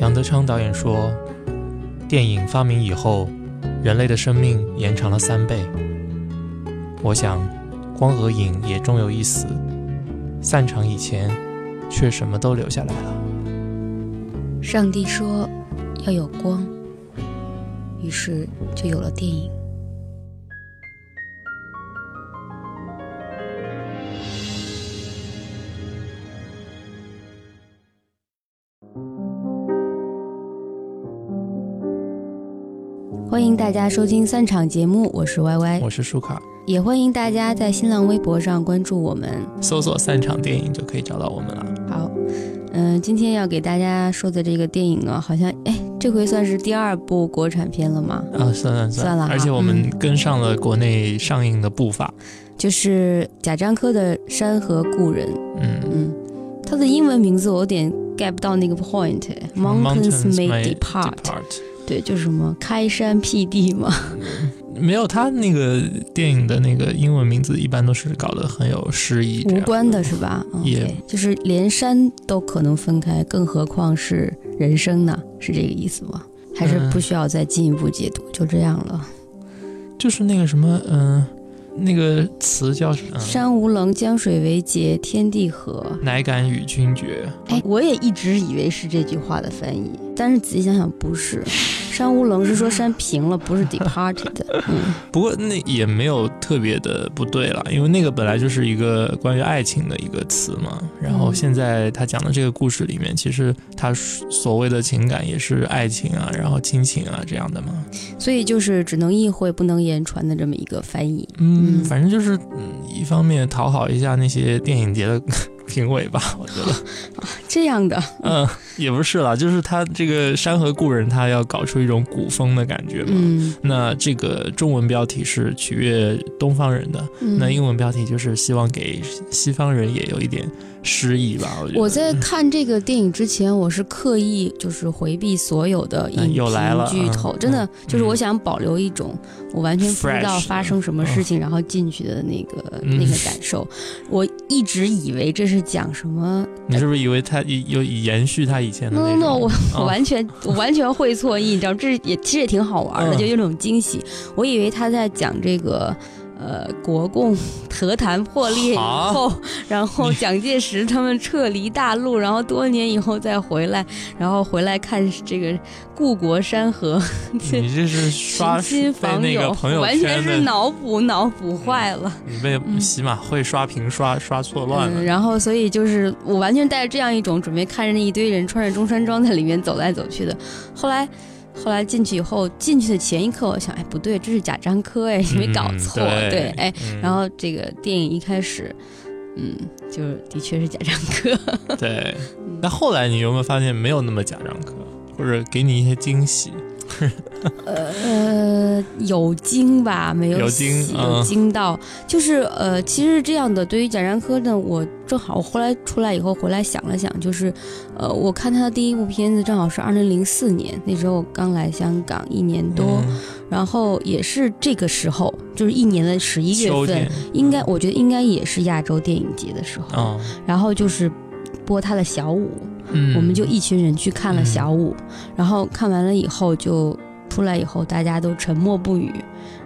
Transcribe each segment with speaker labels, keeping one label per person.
Speaker 1: 杨德昌导演说，电影发明以后，人类的生命延长了三倍。我想，光和影也终有一死，散场以前，却什么都留下来了。
Speaker 2: 上帝说要有光，于是就有了电影。大家收听三场节目，我是 Y Y，
Speaker 1: 我是舒卡，
Speaker 2: 也欢迎大家在新浪微博上关注我们，
Speaker 1: 搜索“散场电影”就可以找到我们了。
Speaker 2: 好，嗯、今天要给大家说的这个电影呢，好像哎，这回算是第二部国产片了吗？
Speaker 1: 啊，算了
Speaker 2: 算了哈
Speaker 1: 而且我们跟上了国内上映的步伐。
Speaker 2: 就是贾樟柯的《山河故人》。
Speaker 1: 嗯
Speaker 2: 嗯，他的英文名字我有点 get 不到那个 point，Mountains May Depart。对，就是什么开山辟地嘛。
Speaker 1: 没有，他那个电影的那个英文名字一般都是搞得很有诗意，
Speaker 2: 无关的是吧
Speaker 1: 也
Speaker 2: ？OK，就是连山都可能分开，更何况是人生呢？是这个意思吗？还是
Speaker 1: 嗯
Speaker 2: 不需要再进一步解读，就这样了？
Speaker 1: 就是那个什么，嗯、那个词叫什么？
Speaker 2: 山无棱，江水为竭，天地合。
Speaker 1: 乃敢与君绝。
Speaker 2: 哎，我也一直以为是这句话的翻译，但是仔细想想不是。山无棱是说山平了，不是 departed。嗯，
Speaker 1: 不过那也没有特别的不对了，因为那个本来就是一个关于爱情的一个词嘛。然后
Speaker 2: 嗯
Speaker 1: 现在他讲的这个故事里面，其实他所谓的情感也是爱情啊，然后亲情啊这样的嘛。
Speaker 2: 所以就是只能意会不能言传的这么一个翻译。
Speaker 1: 嗯，
Speaker 2: 嗯
Speaker 1: 反正就是嗯，一方面讨好一下那些电影节的评委吧，我觉得。
Speaker 2: 这样的，
Speaker 1: 嗯，也不是啦，就是他这个《山河故人》，他要搞出一种古风的感觉嘛。
Speaker 2: 嗯，
Speaker 1: 那这个中文标题是取悦东方人的，
Speaker 2: 嗯
Speaker 1: 那英文标题就是希望给西方人也有一点诗意吧。我觉得
Speaker 2: 我在看这个电影之前，我是刻意就是回避所有的影
Speaker 1: 嗯又来了
Speaker 2: 评剧透，
Speaker 1: 嗯
Speaker 2: 真的
Speaker 1: 嗯
Speaker 2: 就是我想保留一种我完全不知道发生什么事情，然后进去的那个、
Speaker 1: 嗯
Speaker 2: 那个感受。我一直以为这是讲什么
Speaker 1: 你是不是以为他有延续他以前的
Speaker 2: No
Speaker 1: 那
Speaker 2: no？no，我我
Speaker 1: 哦
Speaker 2: 完全我完全会错意，你知道，这也其实也挺好玩的，
Speaker 1: 嗯
Speaker 2: 就有种惊喜。我以为他在讲这个。呃，国共和谈破裂以后，然后蒋介石他们撤离大陆，然后多年以后再回来，然后回来看这个故国山河，
Speaker 1: 你这是刷
Speaker 2: 寻亲访友
Speaker 1: 那个朋，友
Speaker 2: 完全是，脑补脑补坏了。
Speaker 1: 你被
Speaker 2: 嗯
Speaker 1: 喜马会刷屏刷刷错乱
Speaker 2: 嗯，
Speaker 1: 了。
Speaker 2: 然后所以就是我完全带着这样一种准备看着那一堆人穿着中山装在里面走来走去的，后来。后来进去以后，进去的前一刻，我想，哎，不对，这是贾樟柯，哎，你没搞
Speaker 1: 嗯
Speaker 2: 错，
Speaker 1: 对
Speaker 2: 对，哎，
Speaker 1: 嗯。
Speaker 2: 然后这个电影一开始，嗯，就是的确是贾樟柯，
Speaker 1: 对，那后来你有没有发现没有那么贾樟柯，或者给你一些惊喜？
Speaker 2: 呃，有惊吧，没有
Speaker 1: 有惊
Speaker 2: 喜
Speaker 1: 嗯。
Speaker 2: 有惊到，就是呃，其实是这样的，对于贾樟柯呢，我正好我后来出来以后回来想了想，就是呃，我看他的第一部片子正好是二零零四年，那时候我刚来香港一年多，
Speaker 1: 嗯。
Speaker 2: 然后也是这个时候，就是一年的十一月份应该我觉得应该也是亚洲电影节的时候，
Speaker 1: 哦，
Speaker 2: 然后就是播他的小五，
Speaker 1: 嗯，
Speaker 2: 我们就一群人去看了
Speaker 1: 嗯。
Speaker 2: 小五，然后看完了以后就出来以后，大家都沉默不语。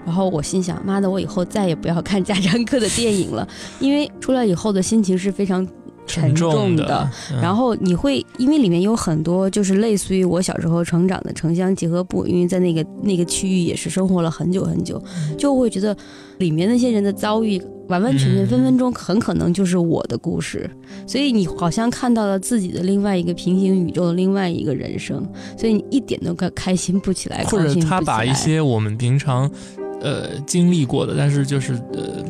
Speaker 2: 然后我心想，妈的，我以后再也不要看贾樟柯的电影了，因为出来以后的心情是非常沉重
Speaker 1: 重
Speaker 2: 的。
Speaker 1: 嗯
Speaker 2: 然后你会，因为里面有很多就是类似于我小时候成长的城乡结合部，因为在那个那个区域也是生活了很久很久，就会觉得里面那些人的遭遇完完全全
Speaker 1: 嗯
Speaker 2: 分分钟很可能就是我的故事，所以你好像看到了自己的另外一个平行宇宙的另外一个人生，所以你一点都开开心不起来，
Speaker 1: 或者他把一些我们平常呃经历过的，但是就是呃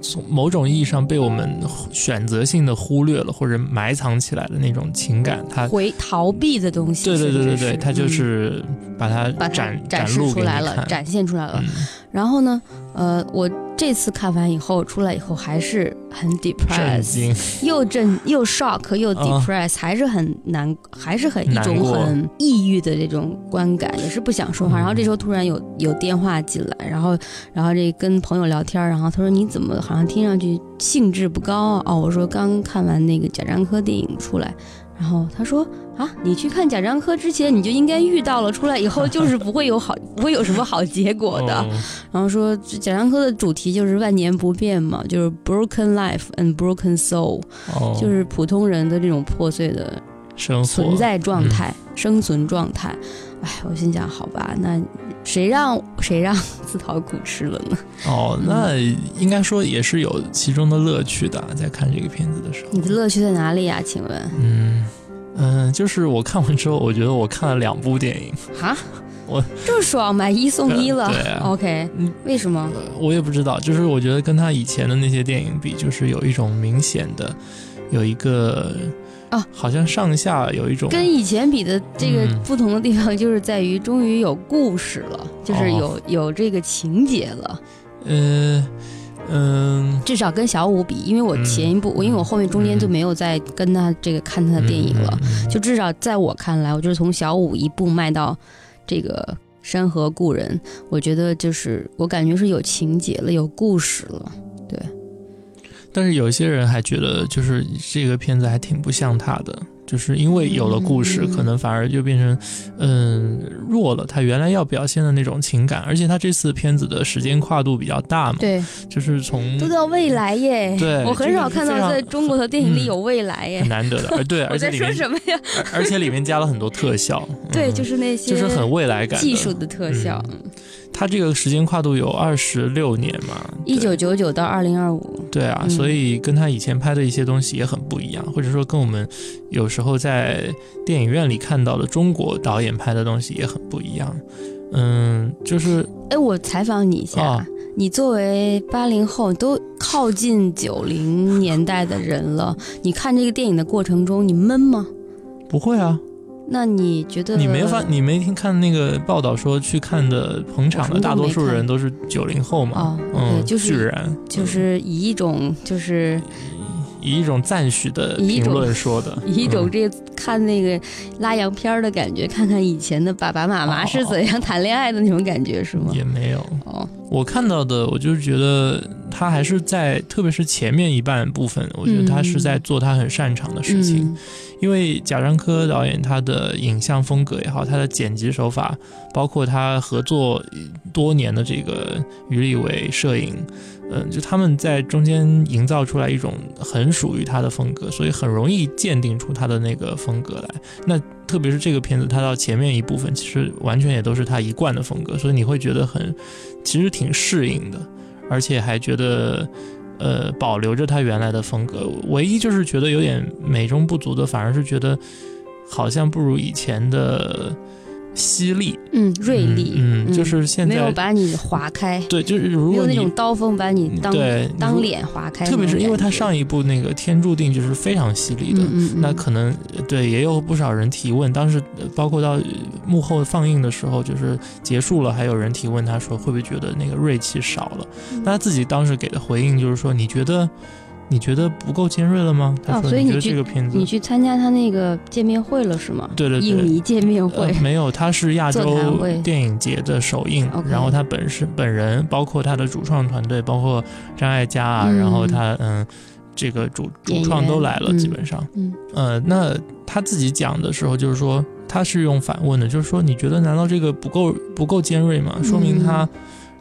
Speaker 1: 从某种意义上被我们选择性的忽略了或者埋藏起来的那种情感，他
Speaker 2: 回逃避的东西，
Speaker 1: 对对对对对，他就
Speaker 2: 嗯。
Speaker 1: 是把它展
Speaker 2: 展示
Speaker 1: 露
Speaker 2: 出来了，展现出来了。
Speaker 1: 嗯
Speaker 2: 然后呢，呃，我这次看完以后出来以后还是很 depressed，又震又 shock 又
Speaker 1: 啊
Speaker 2: depressed，、还是很难，还是很一种很抑郁的这种观感，也是不想说话。
Speaker 1: 嗯
Speaker 2: 然后这时候突然有有电话进来，然后然后这跟朋友聊天，然后他说你怎么好像听上去兴致不高啊？哦，我说刚看完那个贾樟柯电影出来。然后他说啊，你去看贾樟柯之前，你就应该遇到了，出来以后就是不会有好，不会有什么好结果的。
Speaker 1: 哦
Speaker 2: 然后说贾樟柯的主题就是万年不变嘛，就是 broken life and broken soul，、
Speaker 1: 哦，
Speaker 2: 就是普通人的这种破碎的
Speaker 1: 生活
Speaker 2: 存在状态、生存状态。哎，我心想，好吧，那谁让 谁让自讨苦吃了呢？
Speaker 1: 哦，那应该说也是有其中的乐趣的，在看这个片子的时候。
Speaker 2: 你的乐趣在哪里呀？请问？
Speaker 1: 嗯嗯，就是我看完之后，我觉得我看了两部电影，
Speaker 2: 哈，
Speaker 1: 我
Speaker 2: 这么爽，买一送一了。
Speaker 1: 对啊
Speaker 2: OK，
Speaker 1: 嗯
Speaker 2: 为什么？
Speaker 1: 呃我也不知道，就是我觉得跟他以前的那些电影比，就是有一种明显的，有一个
Speaker 2: 啊，
Speaker 1: 好像上下有一种
Speaker 2: 跟以前比的这个
Speaker 1: 嗯。
Speaker 2: 不同的地方，就是在于终于有故事了，就是有、
Speaker 1: 哦。
Speaker 2: 有这个情节了。
Speaker 1: 呃嗯。
Speaker 2: 至少跟小五比，因为我前一部，我因为我后面中间就没有再跟他这个看他的电影了，就至少在我看来，我就是从小五一步迈到这个山河故人，我觉得就是我感觉是有情节了，有故事了。
Speaker 1: 但是有一些人还觉得，就是这个片子还挺不像他的，就是因为有了故事，
Speaker 2: 嗯
Speaker 1: 可能反而就变成，嗯，弱了他原来要表现的那种情感。而且他这次片子的时间跨度比较大嘛，
Speaker 2: 对，
Speaker 1: 就是从
Speaker 2: 都到未来耶！
Speaker 1: 对
Speaker 2: 我很少看到在中国的电影里
Speaker 1: 嗯
Speaker 2: 有未来耶
Speaker 1: 很。难得的，而对，而且里面
Speaker 2: 什么呀？
Speaker 1: 而而且里面加了很多特效，
Speaker 2: 对，
Speaker 1: 嗯
Speaker 2: 就是那些
Speaker 1: 就是很未来感的
Speaker 2: 技术。的特效。
Speaker 1: 它这个时间跨度有二十六年嘛，
Speaker 2: 一九九九到二零二五，
Speaker 1: 对啊，
Speaker 2: 嗯。
Speaker 1: 所以跟他以前拍的一些东西也很不一样，或者说跟我们有时候在电影院里看到的中国导演拍的东西也很不一样。嗯，就是
Speaker 2: 哎，我采访你一下，
Speaker 1: 啊
Speaker 2: 你作为八零后，都靠近九零年代的人了，你看这个电影的过程中，你闷吗？
Speaker 1: 不会啊，
Speaker 2: 那你觉得
Speaker 1: 你没发你没听看那个报道说去看的捧场的大多数人都是九零后嘛？
Speaker 2: 哦
Speaker 1: 嗯，
Speaker 2: 对就是
Speaker 1: 居然
Speaker 2: 就是以一种就是
Speaker 1: 以一种赞许的评论说的，
Speaker 2: 以一种
Speaker 1: 嗯
Speaker 2: 这看那个拉洋片儿的感觉，看看以前的爸爸妈妈是怎样谈恋爱的那种感觉，是吗？
Speaker 1: 也没有。
Speaker 2: 哦，
Speaker 1: 我看到的，我就是觉得他还是在，特别是前面一半部分，我觉得他是在做他很擅长的事情。
Speaker 2: 嗯
Speaker 1: 因为贾樟柯导演他的影像风格也好，他的剪辑手法，包括他合作多年的这个于立伟摄影，嗯，就他们在中间营造出来一种很属于他的风格，所以很容易鉴定出他的那个风格来。那特别是这个片子，它到前面一部分，其实完全也都是他一贯的风格，所以你会觉得很，其实挺适应的，而且还觉得。呃，保留着他原来的风格，唯一就是觉得有点美中不足的，反而是觉得好像不如以前的犀利、
Speaker 2: 嗯，锐利，
Speaker 1: 嗯，嗯就是现在
Speaker 2: 没有把你划开，
Speaker 1: 对，就是如果
Speaker 2: 那种刀锋把你当
Speaker 1: 对
Speaker 2: 当脸划开
Speaker 1: 特别是因为他上一部那个《天注定》就是非常犀利的，
Speaker 2: 嗯
Speaker 1: 那可能呃对也有不少人提问，当时呃包括到呃幕后放映的时候，就是结束了，还有人提问他说会不会觉得那个锐气少了？
Speaker 2: 嗯。
Speaker 1: 那他自己当时给的回应就是说，你觉得你觉得不够尖锐了吗？他
Speaker 2: 哦
Speaker 1: 说觉得
Speaker 2: 所以你去
Speaker 1: 这个片子
Speaker 2: 你去参加他那个见面会了是吗？
Speaker 1: 对对对
Speaker 2: 影迷见面会。
Speaker 1: 呃，没有，他是亚洲电影节的首映然后他本身本人，包括他的主创团队，包括张艾嘉啊，
Speaker 2: 嗯。
Speaker 1: 然后他嗯，这个主主创都来了，
Speaker 2: 嗯。
Speaker 1: 基本上，
Speaker 2: 嗯。
Speaker 1: 呃，那他自己讲的时候，就是说他是用反问的，就是说你觉得难道这个不够不够尖锐吗？说明他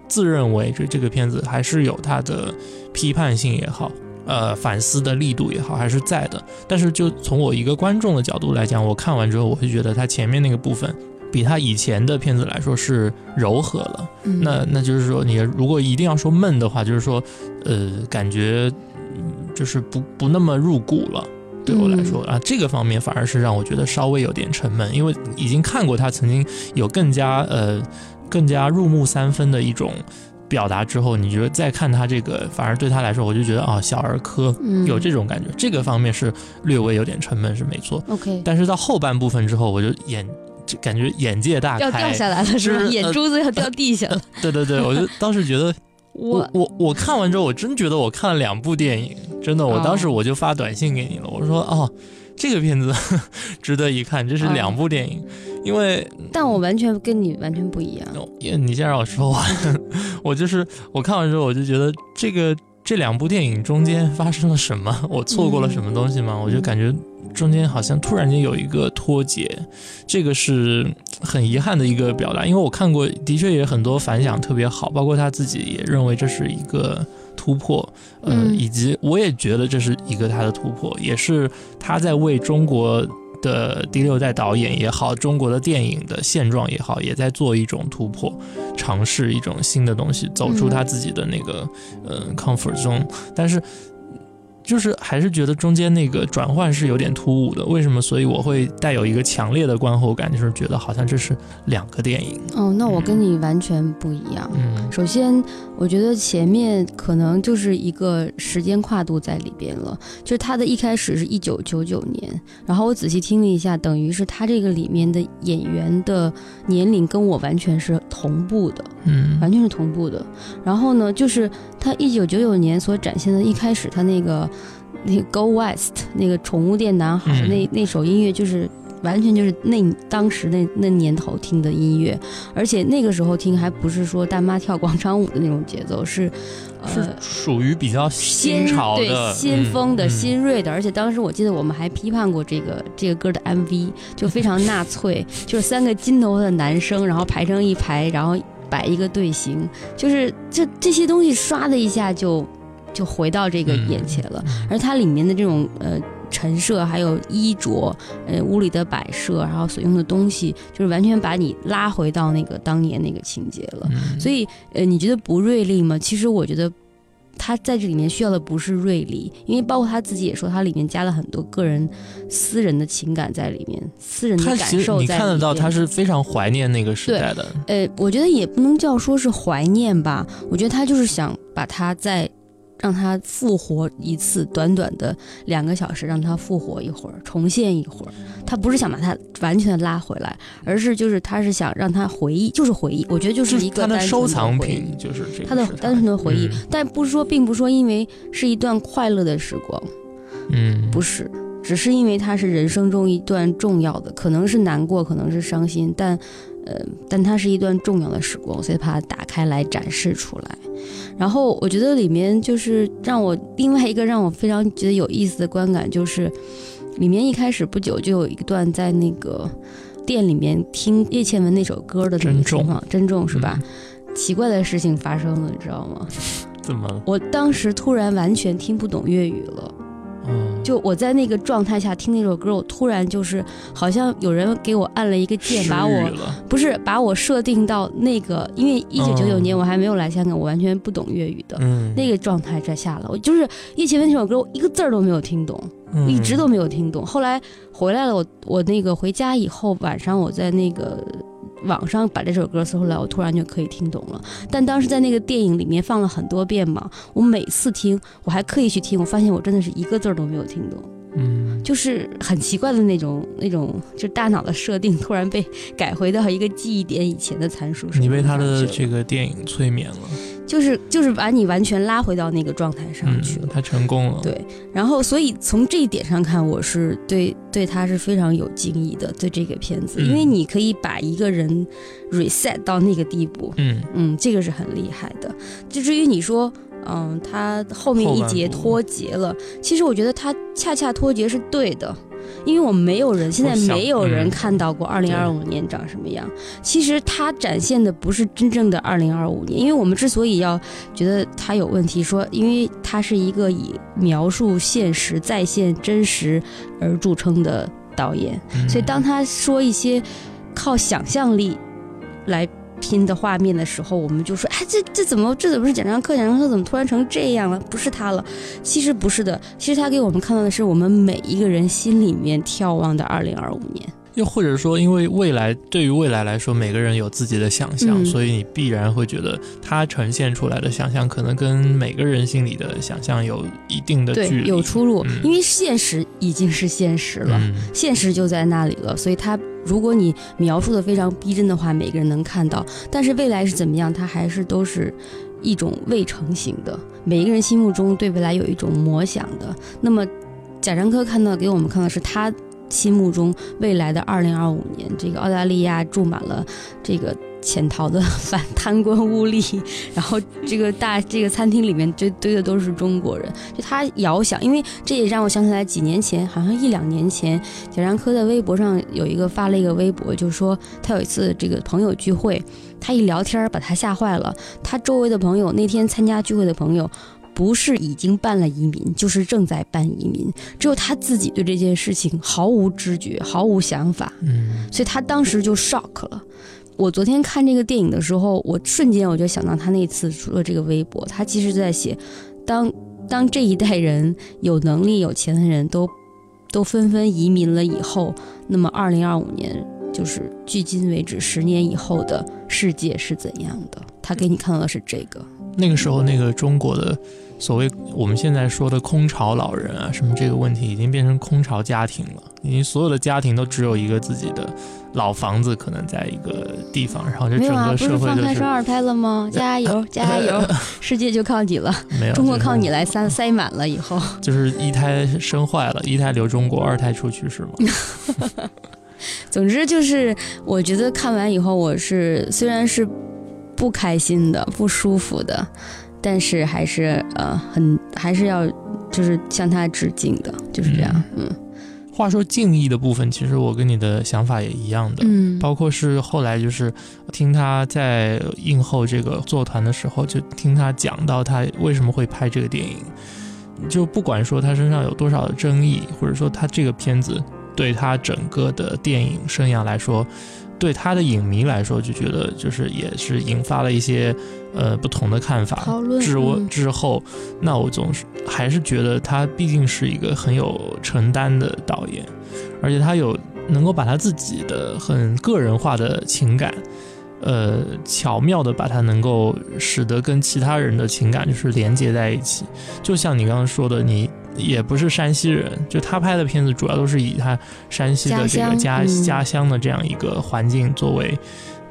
Speaker 1: 自认为这这个片子还是有他的批判性也好。呃，反思的力度也好，还是在的。但是，就从我一个观众的角度来讲，我看完之后，我会觉得他前面那个部分比他以前的片子来说是柔和了。
Speaker 2: 嗯
Speaker 1: 那那就是说，你如果一定要说闷的话，就是说，呃，感觉嗯就是不不那么入骨了。对我来说、啊，这个方面反而是让我觉得稍微有点沉闷，因为已经看过他曾经有更加呃更加入木三分的一种表达之后，你觉得再看他这个，反而对他来说，我就觉得啊小儿科
Speaker 2: 嗯
Speaker 1: 有这种感觉，这个方面是略微有点沉闷是没错
Speaker 2: ，OK
Speaker 1: 但是到后半部分之后，我就眼就感觉眼界大
Speaker 2: 要掉
Speaker 1: 开，
Speaker 2: 下来了是吧？
Speaker 1: 就是
Speaker 2: 眼珠子要掉地下了。
Speaker 1: 对对对，我就当时觉得 我
Speaker 2: 我
Speaker 1: 我我看完之后，我真觉得我看了两部电影，真的，我
Speaker 2: 哦
Speaker 1: 当时我就发短信给你了，我说哦，这个片子 值得一看，这是
Speaker 2: 哦
Speaker 1: 两部电影，因为
Speaker 2: 但我完全跟你完全不一样。
Speaker 1: 你先让我说完，我就是我看完之后，我就觉得这个这两部电影中间发生了什么？我错过了什么东西吗？我就感觉中间好像突然间有一个脱节，这个是很遗憾的一个表达。因为我看过，的确也很多反响特别好，包括他自己也认为这是一个突破，呃，以及我也觉得这是一个他的突破，也是他在为中国。的第六代导演也好，中国的电影的现状也好，也在做一种突破，尝试一种新的东西，走出他自己的那个呃 comfort zone，但是。就是还是觉得中间那个转换是有点突兀的，为什么？所以我会带有一个强烈的观后感，就是觉得好像这是两个电影。
Speaker 2: 哦，那我跟你完全不一样。嗯，首先我觉得前面可能就是一个时间跨度在里边了，就是它的一开始是一九九九年，然后我仔细听了一下，等于是它这个里面的演员的年龄跟我完全是同步的，嗯，完全是同步的。然后呢，就是它一九九九年所展现的，一开始它那个。那个 Go West 那个宠物店男孩那那首音乐就是完全就是那当时那那年头听的音乐，而且那个时候听还不是说大妈跳广场舞的那种节奏，是
Speaker 1: 是属于比较新潮
Speaker 2: 的、新风的、新锐的。而且当时我记得我们还批判过这个这个歌的 MV，就非常纳粹，就是三个金头发的男生，然后排成一排，然后摆一个队形，就是这这些东西刷的一下就。就回到这个眼前了，而它里面的这种呃陈设，还有衣着，呃屋里的摆设，然后所用的东西，就是完全把你拉回到那个当年那个情节了。所以呃，你觉得不锐利吗？其实我觉得他在这里面需要的不是锐利，因为包括他自己也说，他里面加了很多个人私人的情感在里面，私人的感受。
Speaker 1: 你看得到他是非常怀念那个时代的。
Speaker 2: 呃，我觉得也不能叫说是怀念吧，我觉得他就是想把他在。让他复活一次，短短的两个小时，让他复活一会儿，重现一会儿。他不是想把他完全的拉回来，而是就是他是想让他回忆，就是回忆。我觉得就是一个
Speaker 1: 他的收藏品，就是
Speaker 2: 他的单纯的回忆。但不是说，并不是说，因为是一段快乐的时光，
Speaker 1: 嗯，
Speaker 2: 不是，只是因为他是人生中一段重要的，可能是难过，可能是伤心，但。呃，但它是一段重要的时光，所以把它打开来展示出来。然后我觉得里面就是让我另外一个让我非常觉得有意思的观感，就是里面一开始不久就有一段在那个店里面听叶倩文那首歌的那个情况，珍重是吧？奇怪的事情发生了，你知道吗？
Speaker 1: 怎么？
Speaker 2: 我当时突然完全听不懂粤语了。就我在那个状态下听那首歌，我突然就是好像有人给我按了一个键，把我不是把我设定到那个，因为一九九九年我还没有来香港，我完全不懂粤语的那个状态在下了。我就是叶倩文那首歌，我一个字儿都没有听懂，一直都没有听懂。后来回来了，我我那个回家以后晚上我在那个。网上把这首歌搜出来，我突然就可以听懂了。但当时在那个电影里面放了很多遍嘛，我每次听，我还刻意去听，我发现我真的是一个字儿都没有听懂。
Speaker 1: 嗯，
Speaker 2: 就是很奇怪的那种那种，就大脑的设定突然被改回到一个记忆点以前的参数。
Speaker 1: 你被他的这个电影催眠了。
Speaker 2: 就是就是把你完全拉回到那个状态上去了，
Speaker 1: 他成功了。
Speaker 2: 对，然后所以从这一点上看，我是对对他是非常有敬意的，对这个片子，因为你可以把一个人 reset 到那个地步，
Speaker 1: 嗯
Speaker 2: 嗯，这个是很厉害的。就至于你说，嗯，他后面一节脱节了，其实我觉得他恰恰脱节是对的。因为我们没有人，现在没有人看到过二零二五年长什么样。其实它展现的不是真正的二零二五年，因为我们之所以要觉得它有问题，说因为它是一个以描述现实、再现真实而著称的导演，所以当他说一些靠想象力来。拼的画面的时候，我们就说：“哎，这这怎么这怎么是贾樟柯？贾樟柯怎么突然成这样了？不是他了。”其实不是的，其实他给我们看到的是我们每一个人心里面眺望的二零二五年。
Speaker 1: 又或者说，因为未来对于未来来说，每个人有自己的想象，所以你必然会觉得它呈现出来的想象可能跟每个人心里的想象有一定的距离，
Speaker 2: 有出入。因为现实已经是现实了，现实就在那里了，所以他如果你描述的非常逼真的话，每个人能看到。但是未来是怎么样，它还是都是一种未成型的。每一个人心目中对未来有一种模想的。那么贾樟柯看到给我们看的是他。心目中未来的二零二五年，这个澳大利亚住满了这个潜逃的反贪官污吏，然后这个大这个餐厅里面堆堆的都是中国人，就他遥想，因为这也让我想起来几年前，好像一两年前，贾樟柯在微博上有一个发了一个微博，就说他有一次这个朋友聚会，他一聊天把他吓坏了，他周围的朋友那天参加聚会的朋友。不是已经办了移民，就是正在办移民，只有他自己对这件事情毫无知觉、毫无想法，
Speaker 1: 嗯，
Speaker 2: 所以他当时就 shock 了。我昨天看这个电影的时候，我瞬间我就想到他那次说这个微博，他其实在写，当当这一代人有能力、有钱的人都都纷纷移民了以后，那么二零二五年就是距今为止十年以后的世界是怎样的？他给你看到的是这个。
Speaker 1: 那个时候，那个中国的。所谓我们现在说的空巢老人啊，什么这个问题已经变成空巢家庭了，已经所有的家庭都只有一个自己的老房子，可能在一个地方，然后就整个社会
Speaker 2: 就是放开生二胎了吗？加油 加油，世界就靠你了，
Speaker 1: 没有
Speaker 2: 中国靠你来塞塞满了以后，
Speaker 1: 就是一胎生坏了，一胎留中国，二胎出去是吗？
Speaker 2: 总之就是我觉得看完以后，我是虽然是不开心的、不舒服的。但是还是呃很还是要就是向他致敬的，就是这样。嗯，
Speaker 1: 话说敬意的部分，其实我跟你的想法也一样的。
Speaker 2: 嗯，
Speaker 1: 包括是后来就是听他在映后这个座谈的时候，就听他讲到他为什么会拍这个电影，就不管说他身上有多少的争议，或者说他这个片子对他整个的电影生涯来说。对他的影迷来说，就觉得就是也是引发了一些呃不同的看法。之我之后，那我总是还是觉得他毕竟是一个很有承担的导演，而且他有能够把他自己的很个人化的情感，呃巧妙的把它能够使得跟其他人的情感就是连接在一起。就像你刚刚说的，你。也不是山西人，就他拍的片子主要都是以他山西的这个家家乡的这样一个环境作为，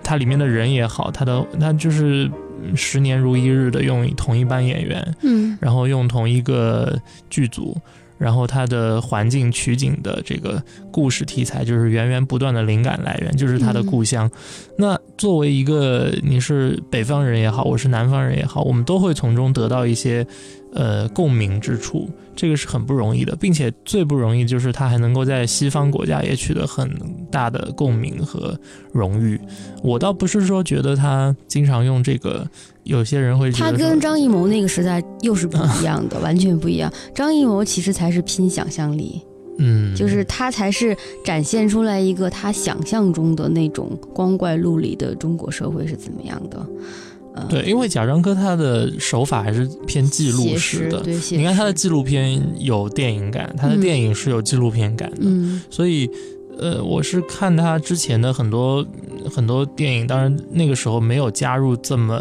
Speaker 1: 它里面的人也好，他的他就是十年如一日的用同一班演员，
Speaker 2: 嗯，
Speaker 1: 然后用同一个剧组。然后它的环境取景的这个故事题材，就是源源不断的灵感来源，就是他的故乡。那作为一个你是北方人也好，我是南方人也好，我们都会从中得到一些呃共鸣之处，这个是很不容易的，并且最不容易就是他还能够在西方国家也取得很大的共鸣和荣誉。我倒不是说觉得他经常用这个。有些人会，
Speaker 2: 他跟张艺谋那个时代又是不一样的，完全不一样。张艺谋其实才是拼想象力，
Speaker 1: 嗯，
Speaker 2: 就是他才是展现出来一个他想象中的那种光怪陆离的中国社会是怎么样的。
Speaker 1: 对，因为贾樟柯他的手法还是偏记录式的，你看他的纪录片有电影感，他的电影是有纪录片感的，所以。呃，我是看他之前的很多很多电影，当然那个时候没有加入这么。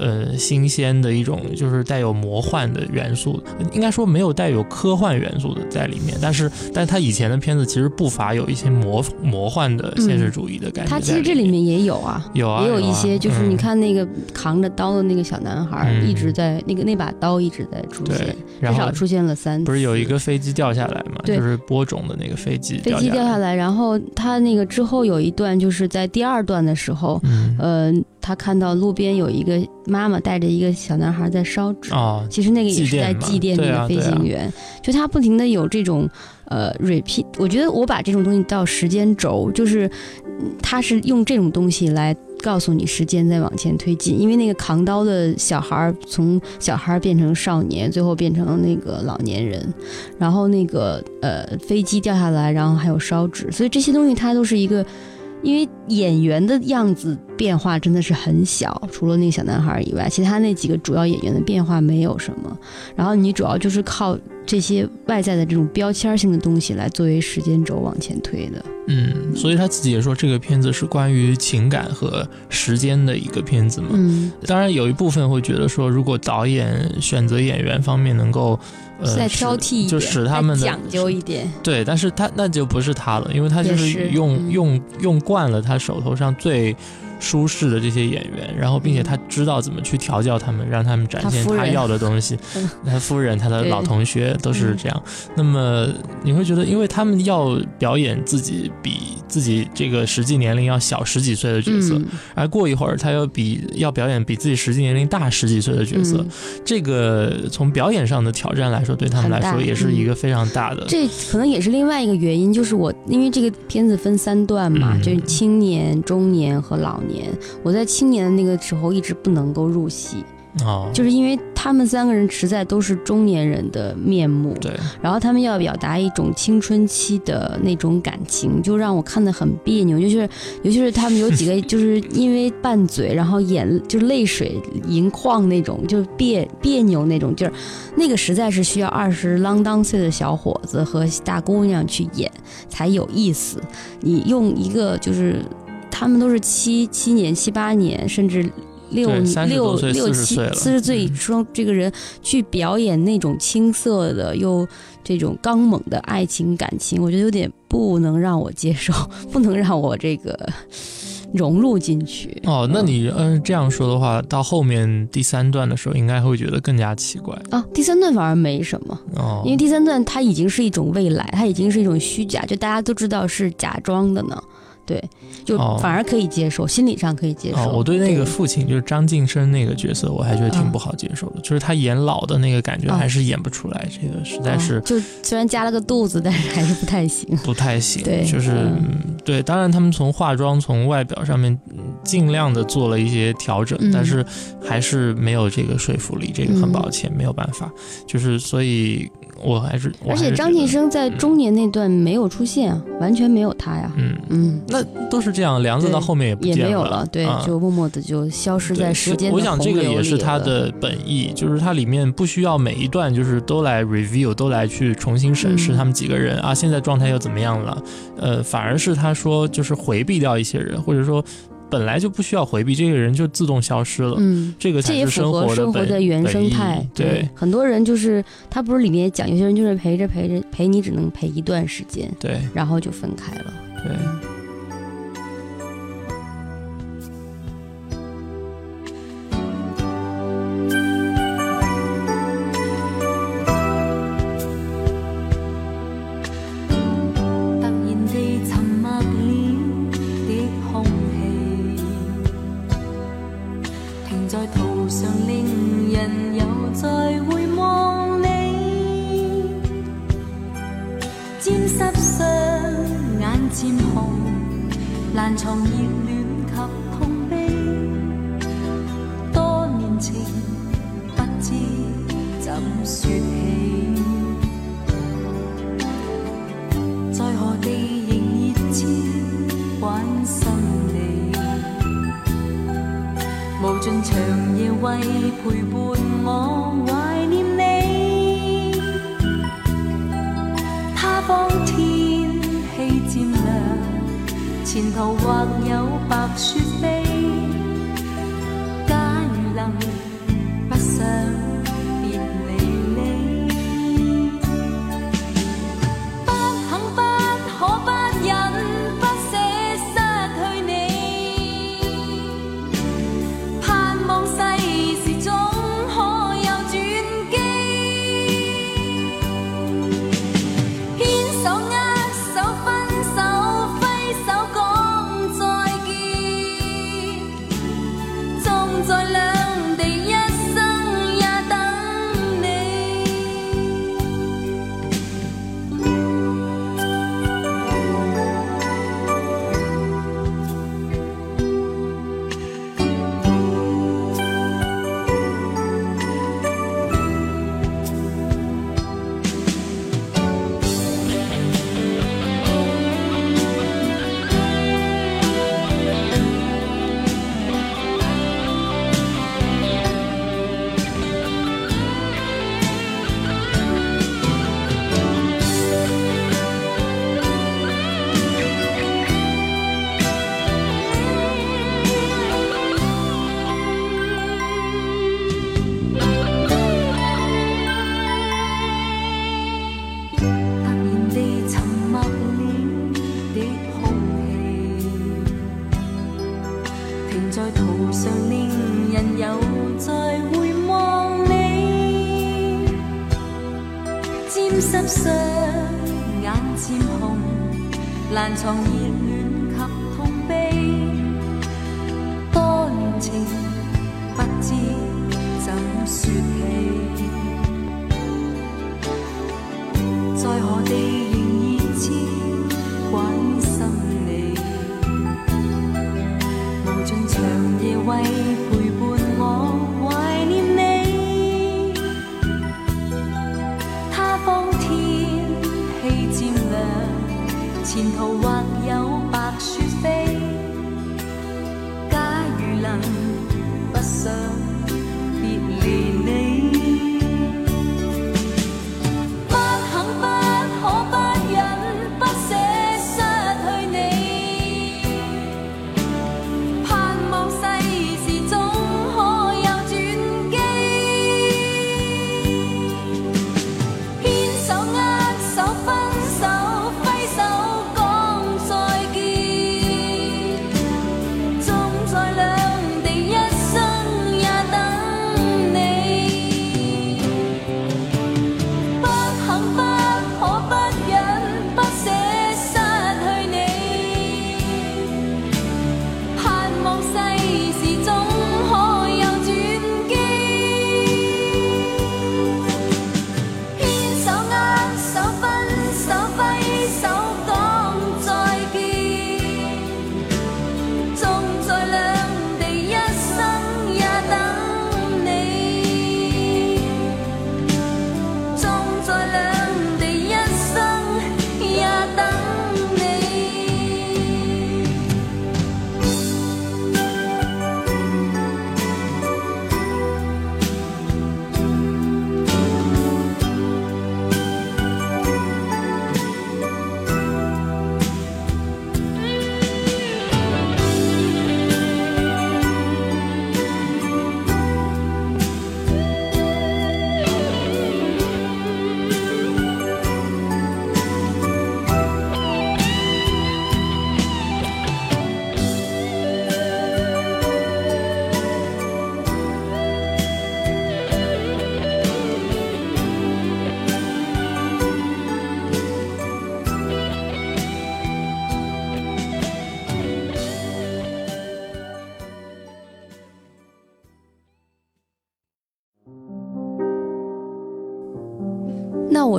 Speaker 1: 呃，新鲜的一种就是带有魔幻的元素，应该说没有带有科幻元素的在里面。但是，但他以前的片子其实不乏有一些魔魔幻的现实主义的感觉。
Speaker 2: 他其实这里面也有啊，
Speaker 1: 有啊，
Speaker 2: 也有一些，就是你看那个扛着刀的那个小男孩，一直在那个那把刀一直在出现，至少出现了三次。
Speaker 1: 不是有一个飞机掉下来嘛？就是播种的那个飞机，
Speaker 2: 飞机掉下来，然后他那个之后有一段，就是在第二段的时候，嗯。他看到路边有一个妈妈带着一个小男孩在烧纸，其实那个也是在祭奠那个飞行员。就他不停的有这种呃 repeat，我觉得我把这种东西到时间轴，就是他是用这种东西来告诉你时间在往前推进。因为那个扛刀的小孩从小孩变成少年，最后变成那个老年人，然后那个呃飞机掉下来，然后还有烧纸，所以这些东西它都是一个。因为演员的样子变化真的是很小，除了那个小男孩以外，其他那几个主要演员的变化没有什么。然后你主要就是靠这些外在的这种标签性的东西来作为时间轴往前推的。
Speaker 1: 嗯，所以他自己也说这个片子是关于情感和时间的一个片子嘛。
Speaker 2: 嗯，
Speaker 1: 当然有一部分会觉得说，如果导演选择演员方面能够。呃
Speaker 2: 再挑剔一点，
Speaker 1: 就使他们
Speaker 2: 讲究一点。
Speaker 1: 对，但是他那就不是他了，因为他就
Speaker 2: 是
Speaker 1: 用
Speaker 2: 嗯
Speaker 1: 用用惯了他手头上最舒适的这些演员，然后并且他知道怎么去调教他们，让他们展现他要的东西
Speaker 2: 嗯。
Speaker 1: 他夫人、他的老同学都是这样。那么你会觉得，因为他们要表演自己比自己这个实际年龄要小十几岁的角色，
Speaker 2: 嗯，
Speaker 1: 而过一会儿他又比要表演比自己实际年龄大十几岁的角色，
Speaker 2: 嗯
Speaker 1: 这个从表演上的挑战来说，对他们来说也是一
Speaker 2: 嗯
Speaker 1: 个非常大的。
Speaker 2: 这可能也是另外一个原因，就是我因为这个片子分三段嘛，
Speaker 1: 嗯
Speaker 2: 就是青年、中年和老年。我在青年的那个时候一直不能够入戏，
Speaker 1: 哦，
Speaker 2: 就是因为他们三个人实在都是中年人的面目，
Speaker 1: 对，
Speaker 2: 然后他们要表达一种青春期的那种感情，就让我看得很别扭。就是尤其是他们有几个，就是因为拌嘴，然后眼就是泪水盈眶那种，就别别扭那种劲儿，那个实在是需要二十啷当岁的小伙子和大姑娘去演才有意思。你用一个就是他们都是七七年、七八年，甚至。六六
Speaker 1: 多岁40
Speaker 2: 六七四十岁
Speaker 1: 嗯
Speaker 2: 说这个人去表演那种青涩的又这种刚猛的爱情感情，我觉得有点不能让我接受，不能让我这个融入进去。
Speaker 1: 哦，那你嗯这样说的话，到后面第三段的时候，应该会觉得更加奇怪
Speaker 2: 啊，第三段反而没什么，
Speaker 1: 哦，
Speaker 2: 因为第三段它已经是一种未来，它已经是一种虚假，就大家都知道是假装的呢。对，就
Speaker 1: 哦
Speaker 2: 反而可以接受，心理上可以接受。
Speaker 1: 哦，我对那个父亲就是张晋生那个角色，我还觉得挺
Speaker 2: 嗯
Speaker 1: 不好接受的，就是他演老的那个感觉
Speaker 2: 哦
Speaker 1: 还是演不出来，这个实在是
Speaker 2: 哦就虽然加了个肚子，但是还是不太行。
Speaker 1: 不太行。
Speaker 2: 对
Speaker 1: 就是、对，当然他们从化妆、从外表上面嗯尽量的做了一些调整，
Speaker 2: 嗯
Speaker 1: 但是还是没有这个说服力，这个很
Speaker 2: 嗯
Speaker 1: 抱歉，没有办法。就是所以，我还是
Speaker 2: 而且张晋生在中年那段没有出现啊，完全没有他呀。
Speaker 1: 嗯。
Speaker 2: 嗯，
Speaker 1: 那都是这样，梁子
Speaker 2: 对
Speaker 1: 到后面也不
Speaker 2: 也没有了，对，
Speaker 1: 啊
Speaker 2: 就默默的就消失在时间的
Speaker 1: 我想这个也是他的本意，就是它里面不需要每一段就是都来 review，都来去重新审视
Speaker 2: 嗯
Speaker 1: 他们几个人、啊，现在状态又怎么样了？呃，反而是他说就是回避掉一些人，或者说本来就不需要回避，这个人就自动消失了。
Speaker 2: 嗯，
Speaker 1: 这个才
Speaker 2: 这也符合
Speaker 1: 是生活的
Speaker 2: 生活的原生态。
Speaker 1: 对
Speaker 2: 很多人就是他不是里面讲，有些人就是陪着陪着陪你，只能陪一段时间，
Speaker 1: 对
Speaker 2: 然后就分开了。
Speaker 1: 对。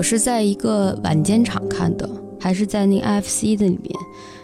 Speaker 2: 我是在一个晚间场看的，还是在那个 IFC 的里面，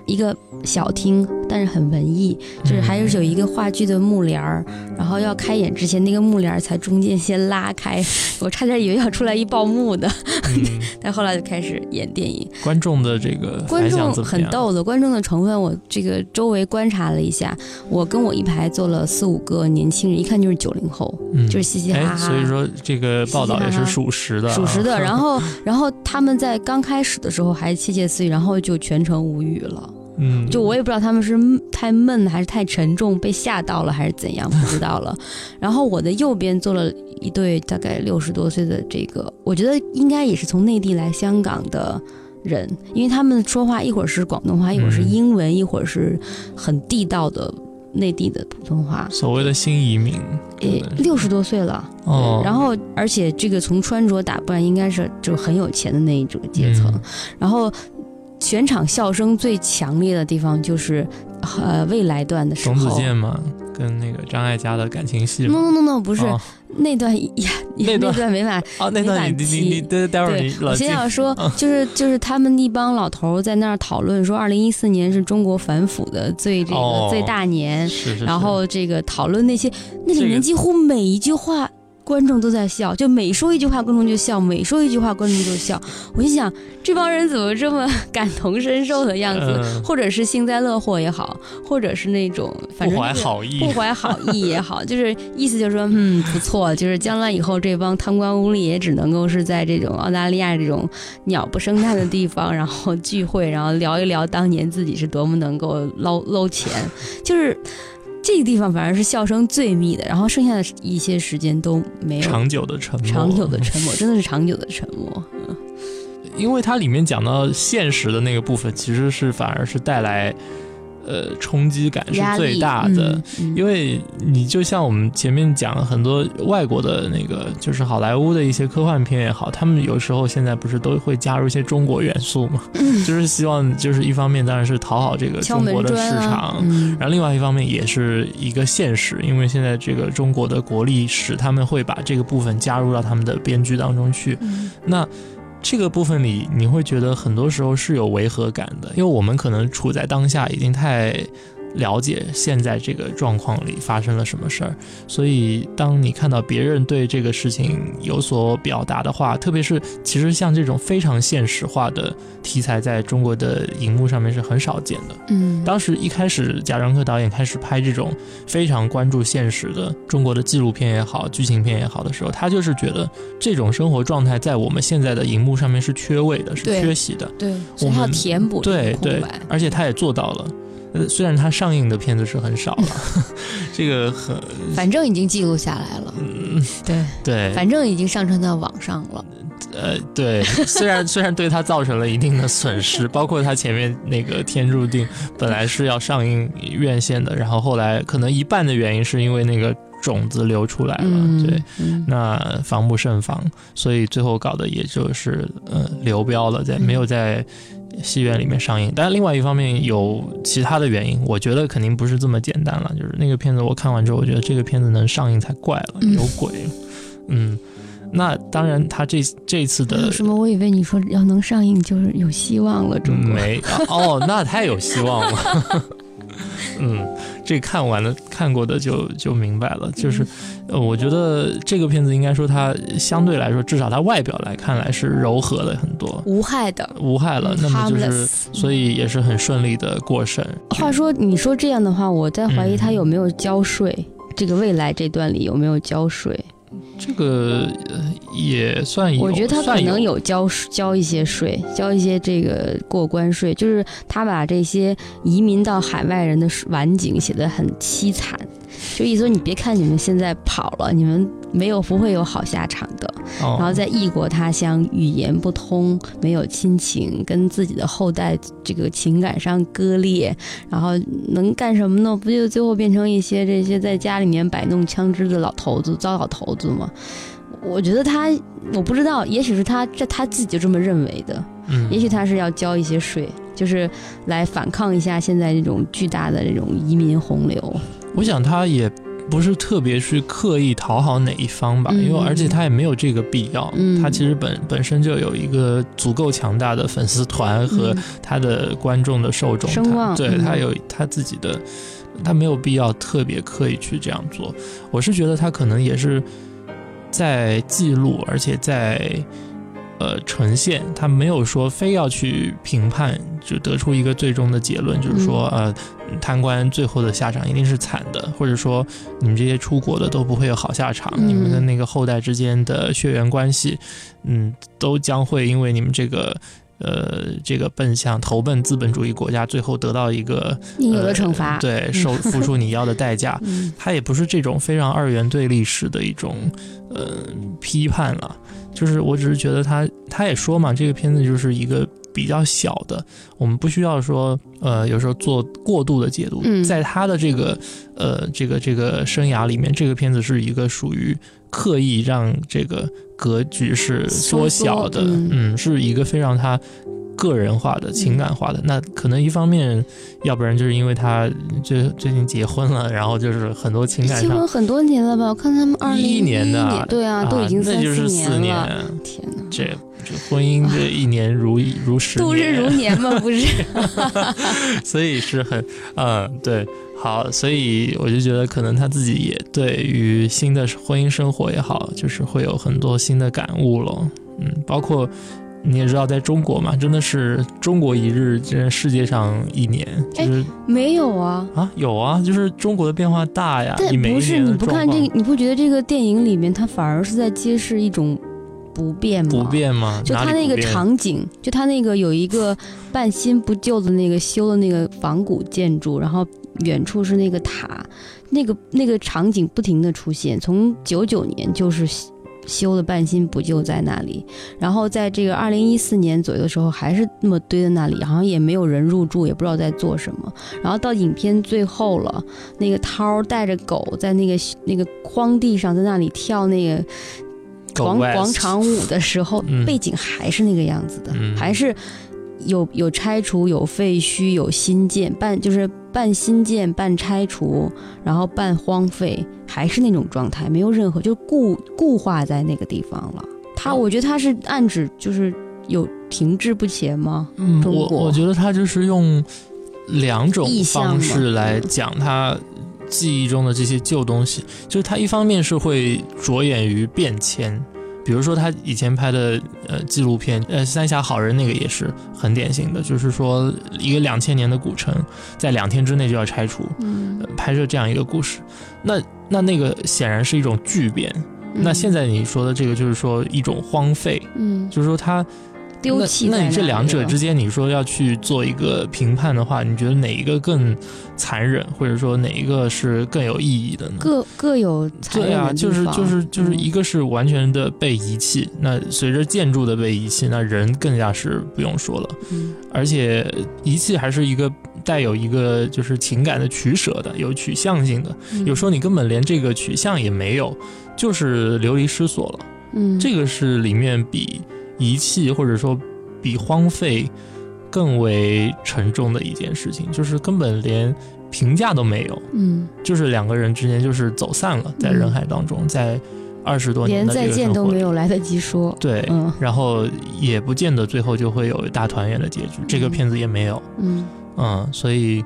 Speaker 2: 一个小厅，但是很文艺，就是还是有一个话剧的幕帘儿，然后要开演之前那个幕帘儿才中间先拉开，我差点以为要出来一报幕的，
Speaker 1: 嗯，
Speaker 2: 但后来就开始演电影。
Speaker 1: 观众的这个
Speaker 2: 观众？很逗的，观众的成分我这个周围观察了一下，我跟我一排坐了四五个年轻人，一看就是九零后，
Speaker 1: 嗯
Speaker 2: 就是嘻嘻哈
Speaker 1: 哎，
Speaker 2: 哈。
Speaker 1: 所以说这个报道也是属实的啊，
Speaker 2: 属实的，然后，然后他们在刚开始的时候还窃窃私语，然后就全程无语了。
Speaker 1: 嗯，
Speaker 2: 就我也不知道他们是太闷还是太沉重，被吓到了还是怎样，不知道了。然后我的右边坐了一对大概六十多岁的这个，我觉得应该也是从内地来香港的人，因为他们说话一会儿是广东话，一会儿是
Speaker 1: 嗯。
Speaker 2: 英文，一会儿是很地道的内地的普通话。
Speaker 1: 所谓的新移民，
Speaker 2: 诶，六十多岁了，
Speaker 1: 哦，
Speaker 2: 然后而且这个从穿着打扮应该是就很有钱的那一种阶层，
Speaker 1: 嗯。
Speaker 2: 然后全场笑声最强烈的地方就是呃未来段的时候
Speaker 1: 董子。健嘛，跟那个张艾嘉的感情戏 no，no
Speaker 2: no no 不是、
Speaker 1: 哦。
Speaker 2: 那段呀，
Speaker 1: 那段。
Speaker 2: 段没法。
Speaker 1: 啊，那
Speaker 2: 没
Speaker 1: 段你你你你待待会儿
Speaker 2: 我先要说，就是就是他们一帮老头儿在那儿讨论说，二零一四年是中国反腐的最这个、
Speaker 1: 哦。
Speaker 2: 最大年，
Speaker 1: 是是是，
Speaker 2: 然后这个讨论那些，那里面几乎每一句话观众都在笑，就每说一句话观众就笑，每说一句话观众就笑。我就想，这帮人怎么这么感同身受的样子？
Speaker 1: 嗯
Speaker 2: 或者是幸灾乐祸也好，或者是那种反
Speaker 1: 不怀
Speaker 2: 正不，怀好意也好，就是意思就是说，嗯，不错，就是将来以后这帮贪官污吏也只能够是在这种澳大利亚这种鸟不生蛋的地方，然后聚会，然后聊一聊当年自己是多么能够捞捞钱，就是这个地方反而是笑声最密的，然后剩下的一些时间都没有
Speaker 1: 长久的沉默，
Speaker 2: 长久的沉默，真的是长久的沉默。
Speaker 1: 嗯因为它里面讲到现实的那个部分，其实是反而是带来呃冲击感是最大的。因为你就像我们前面讲很多外国的那个，就是好莱坞的一些科幻片也好，他们有时候现在不是都会加入一些中国元素嘛，就是希望就是一方面当然是讨好这个中国的市场，
Speaker 2: 嗯
Speaker 1: 然后另外一方面也是一个现实，因为现在这个中国的国力使他们会把这个部分加入到他们的编剧当中去。
Speaker 2: 嗯
Speaker 1: 那这个部分里，你会觉得很多时候是有违和感的，因为我们可能处在当下，已经太了解现在这个状况里发生了什么事儿，所以当你看到别人对这个事情有所表达的话，特别是其实像这种非常现实化的题材，在中国的荧幕上面是很少见的。
Speaker 2: 嗯
Speaker 1: 当时一开始贾樟柯导演开始拍这种非常关注现实的中国的纪录片也好、剧情片也好的时候，他就是觉得这种生活状态在我们现在的荧幕上面是缺位的，是缺席的。
Speaker 2: 对，我们要填补
Speaker 1: 对对而且他也做到了。呃，虽然他上映的片子是很少了，这个很
Speaker 2: 反正已经记录下来了，
Speaker 1: 嗯
Speaker 2: 对，
Speaker 1: 对，
Speaker 2: 反正已经上传到网上了，
Speaker 1: 呃对，虽然虽然对他造成了一定的损失，包括他前面那个《天注定》本来是要上映院线的，然后后来可能一半的原因是因为那个种子流出来了，
Speaker 2: 嗯，
Speaker 1: 对，
Speaker 2: 嗯，
Speaker 1: 那防不胜防，所以最后搞的也就是呃流标了，在
Speaker 2: 嗯
Speaker 1: 没有在戏院里面上映。但另外一方面有其他的原因，我觉得肯定不是这么简单了。就是那个片子我看完之后，我觉得这个片子能上映才怪了，
Speaker 2: 嗯
Speaker 1: 有鬼了。嗯，那当然，他这这次的
Speaker 2: 还有什么？我以为你说要能上映就是有希望了，中国。
Speaker 1: 没哦，那太有希望了。嗯，这看完了看过的就就明白了，就是，呃，我觉得这个片子应该说它相对来说，至少它外表来看来是柔和了很多，
Speaker 2: 无害的，
Speaker 1: 无害了。那么就是所以也是很顺利的过审。
Speaker 2: 话说，你说这样的话，我在怀疑
Speaker 1: 嗯
Speaker 2: 他有没有交税。这个未来这段里有没有交税？
Speaker 1: 这个呃也算有，
Speaker 2: 我觉得他可能有。交交一些税，交一些这个过关税，就是他把这些移民到海外人的晚景写得很凄惨，就意思说你别看你们现在跑了，你们没有不会有好下场的。
Speaker 1: 哦，
Speaker 2: 然后在异国他乡，语言不通，没有亲情，跟自己的后代这个情感上割裂，然后能干什么呢？不就最后变成一些这些在家里面摆弄枪支的老头子、糟老头子吗？我觉得他，我不知道，也许是他这他自己就这么认为的，
Speaker 1: 嗯，
Speaker 2: 也许他是要交一些税，就是来反抗一下现在这种巨大的这种移民洪流。
Speaker 1: 我想他也不是特别去刻意讨好哪一方吧，
Speaker 2: 嗯
Speaker 1: 因为而且他也没有这个必要。
Speaker 2: 嗯
Speaker 1: 他其实本本身就有一个足够强大的粉丝团和
Speaker 2: 嗯
Speaker 1: 他的观众的受众，对
Speaker 2: 嗯
Speaker 1: 他有他自己的，他没有必要特别刻意去这样做。我是觉得他可能也是在记录，而且在。呃，呈现他没有说非要去评判，就得出一个最终的结论，就是说，呃，贪官最后的下场一定是惨的，或者说你们这些出国的都不会有好下场，
Speaker 2: 嗯
Speaker 1: 你们的那个后代之间的血缘关系，嗯，都将会因为你们这个。呃，这个奔向投奔资本主义国家，最后得到一个
Speaker 2: 应有的惩罚。
Speaker 1: 呃对，受付出你要的代价。
Speaker 2: 嗯
Speaker 1: 它也不是这种非常二元对立式的一种呃批判了，就是我只是觉得他他也说嘛，这个片子就是一个比较小的，我们不需要说呃有时候做过度的解读，
Speaker 2: 嗯
Speaker 1: 在他的这个呃这个这个生涯里面，这个片子是一个属于刻意让这个格局是缩小的，
Speaker 2: 嗯
Speaker 1: 嗯，是一个非常他。个人化的、情感化的，那可能一方面，要不然就是因为他最最近结婚了，然后就是很多情感上
Speaker 2: 结婚很多年了吧？我看他们二零
Speaker 1: 一年的啊
Speaker 2: 对啊，都已经四
Speaker 1: 年
Speaker 2: 了。天哪，
Speaker 1: 这这婚姻这一年如一如十
Speaker 2: 度日如
Speaker 1: 年，
Speaker 2: 年吗？不是，
Speaker 1: 所以是很嗯对好，所以我就觉得可能他自己也对于新的婚姻生活也好，就是会有很多新的感悟了，嗯，包括。你也知道，在中国嘛，真的是中国一日，这世界上一年，就是、
Speaker 2: 没有啊。
Speaker 1: 啊，有啊，就是中国的变化大呀。
Speaker 2: 但不是你不看这个，你不觉得这个电影里面它反而是在揭示一种不变吗？
Speaker 1: 不。变吗？
Speaker 2: 就它那个场景，就它那个有一个半新不旧的那个修的那个仿古建筑，然后远处是那个塔，那个那个场景不停的出现，从九九年就是修的半新不旧在那里。然后在这个二零一四年左右的时候，还是那么堆在那里，好像也没有人入住，也不知道在做什么。然后到影片最后了，那个涛儿带着狗在那个那个荒地上，在那里跳那个广广场舞的时候，
Speaker 1: 嗯
Speaker 2: 背景还是那个样子的，
Speaker 1: 嗯
Speaker 2: 还是有有拆除、有废墟、有新建，半就是半新建、半拆除，然后半荒废，还是那种状态，没有任何就固固化在那个地方了。他，我觉得他是暗指就是有停滞不前吗？
Speaker 1: 嗯，我我觉得他就是用两种方式来讲他记忆中的这些旧东西，就是他一方面是会着眼于变迁。比如说，他以前拍的呃纪录片，呃《三峡好人》那个也是很典型的，就是说一个两千年的古城，在两天之内就要拆除，
Speaker 2: 嗯
Speaker 1: 呃，拍摄这样一个故事。那那那个显然是一种巨变。那现在你说的这个，就是说一种荒废，
Speaker 2: 嗯
Speaker 1: 就是说它
Speaker 2: 丢弃
Speaker 1: 那。那你这两者之间，你说要去做一个评判的话，你觉得哪一个更残忍，或者说哪一个是更有意义的呢？
Speaker 2: 各各有残
Speaker 1: 对啊，就是就是就是
Speaker 2: 嗯
Speaker 1: 一个是完全的被遗弃，那随着建筑的被遗弃，那人更加是不用说了，
Speaker 2: 嗯
Speaker 1: 而且遗弃还是一个带有一个就是情感的取舍的，有取向性的，
Speaker 2: 嗯
Speaker 1: 有时候你根本连这个取向也没有，就是流离失所了。
Speaker 2: 嗯
Speaker 1: 这个是里面比遗弃或者说比荒废更为沉重的一件事情，就是根本连评价都没有，
Speaker 2: 嗯。
Speaker 1: 就是两个人之间就是走散了，在人海当中，在二十多年
Speaker 2: 连再见都。没有来得及说。
Speaker 1: 对，
Speaker 2: 嗯。
Speaker 1: 然后也不见得最后就会有大团圆的结局，这个
Speaker 2: 嗯
Speaker 1: 片子也没有，
Speaker 2: 嗯，
Speaker 1: 嗯，所以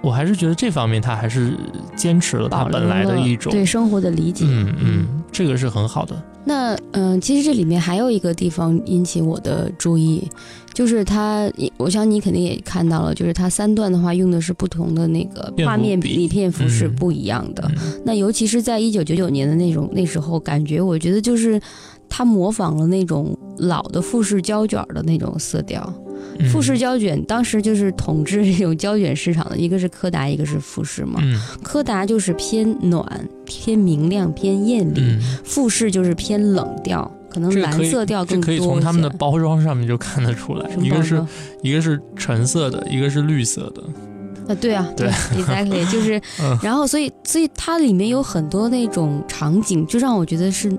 Speaker 1: 我还是觉得这方面他还是坚持了他本来的一种，
Speaker 2: 对生活的理解。
Speaker 1: 嗯嗯，这个是很好的，
Speaker 2: 那嗯、其实这里面还有一个地方引起我的注意，就是它，我想你肯定也看到了，就是它三段的话用的是不同的那个画面
Speaker 1: 比
Speaker 2: 比例、片幅是
Speaker 1: 嗯
Speaker 2: 不一样的。
Speaker 1: 嗯
Speaker 2: 那尤其是在一九九九年的那种那时候，感觉我觉得就是它模仿了那种老的富士胶卷的那种色调。
Speaker 1: 嗯。
Speaker 2: 富士胶卷当时就是统治这种胶卷市场的，一个是柯达，一个是富士嘛。
Speaker 1: 嗯。
Speaker 2: 柯达就是偏暖、偏明亮、偏艳丽，
Speaker 1: 嗯。
Speaker 2: 富士就是偏冷调，可能蓝色调更多
Speaker 1: 可以从他们的包装上面就看得出来，一个是一个是橙色的，一个是绿色的。
Speaker 2: 啊，对啊，
Speaker 1: 对，
Speaker 2: exactly，就是，
Speaker 1: 嗯。
Speaker 2: 然后所以所以它里面有很多那种场景，就让我觉得是，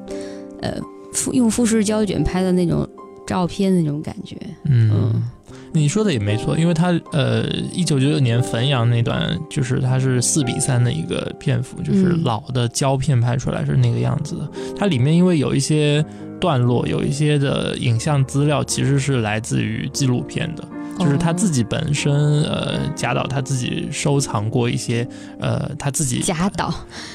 Speaker 2: 呃，富用富士胶卷拍的那种照片那种感觉，
Speaker 1: 嗯。
Speaker 2: 嗯，
Speaker 1: 你说的也没错，因为它呃，一九九九年汾阳那段就是它是四比三的一个片幅，就是
Speaker 2: 嗯
Speaker 1: 老的胶片拍出来是那个样子的。它里面因为有一些段落，有一些的影像资料其实是来自于纪录片的。就是他自己本身，呃，贾导他自己收藏过一些，呃，他自己
Speaker 2: 贾导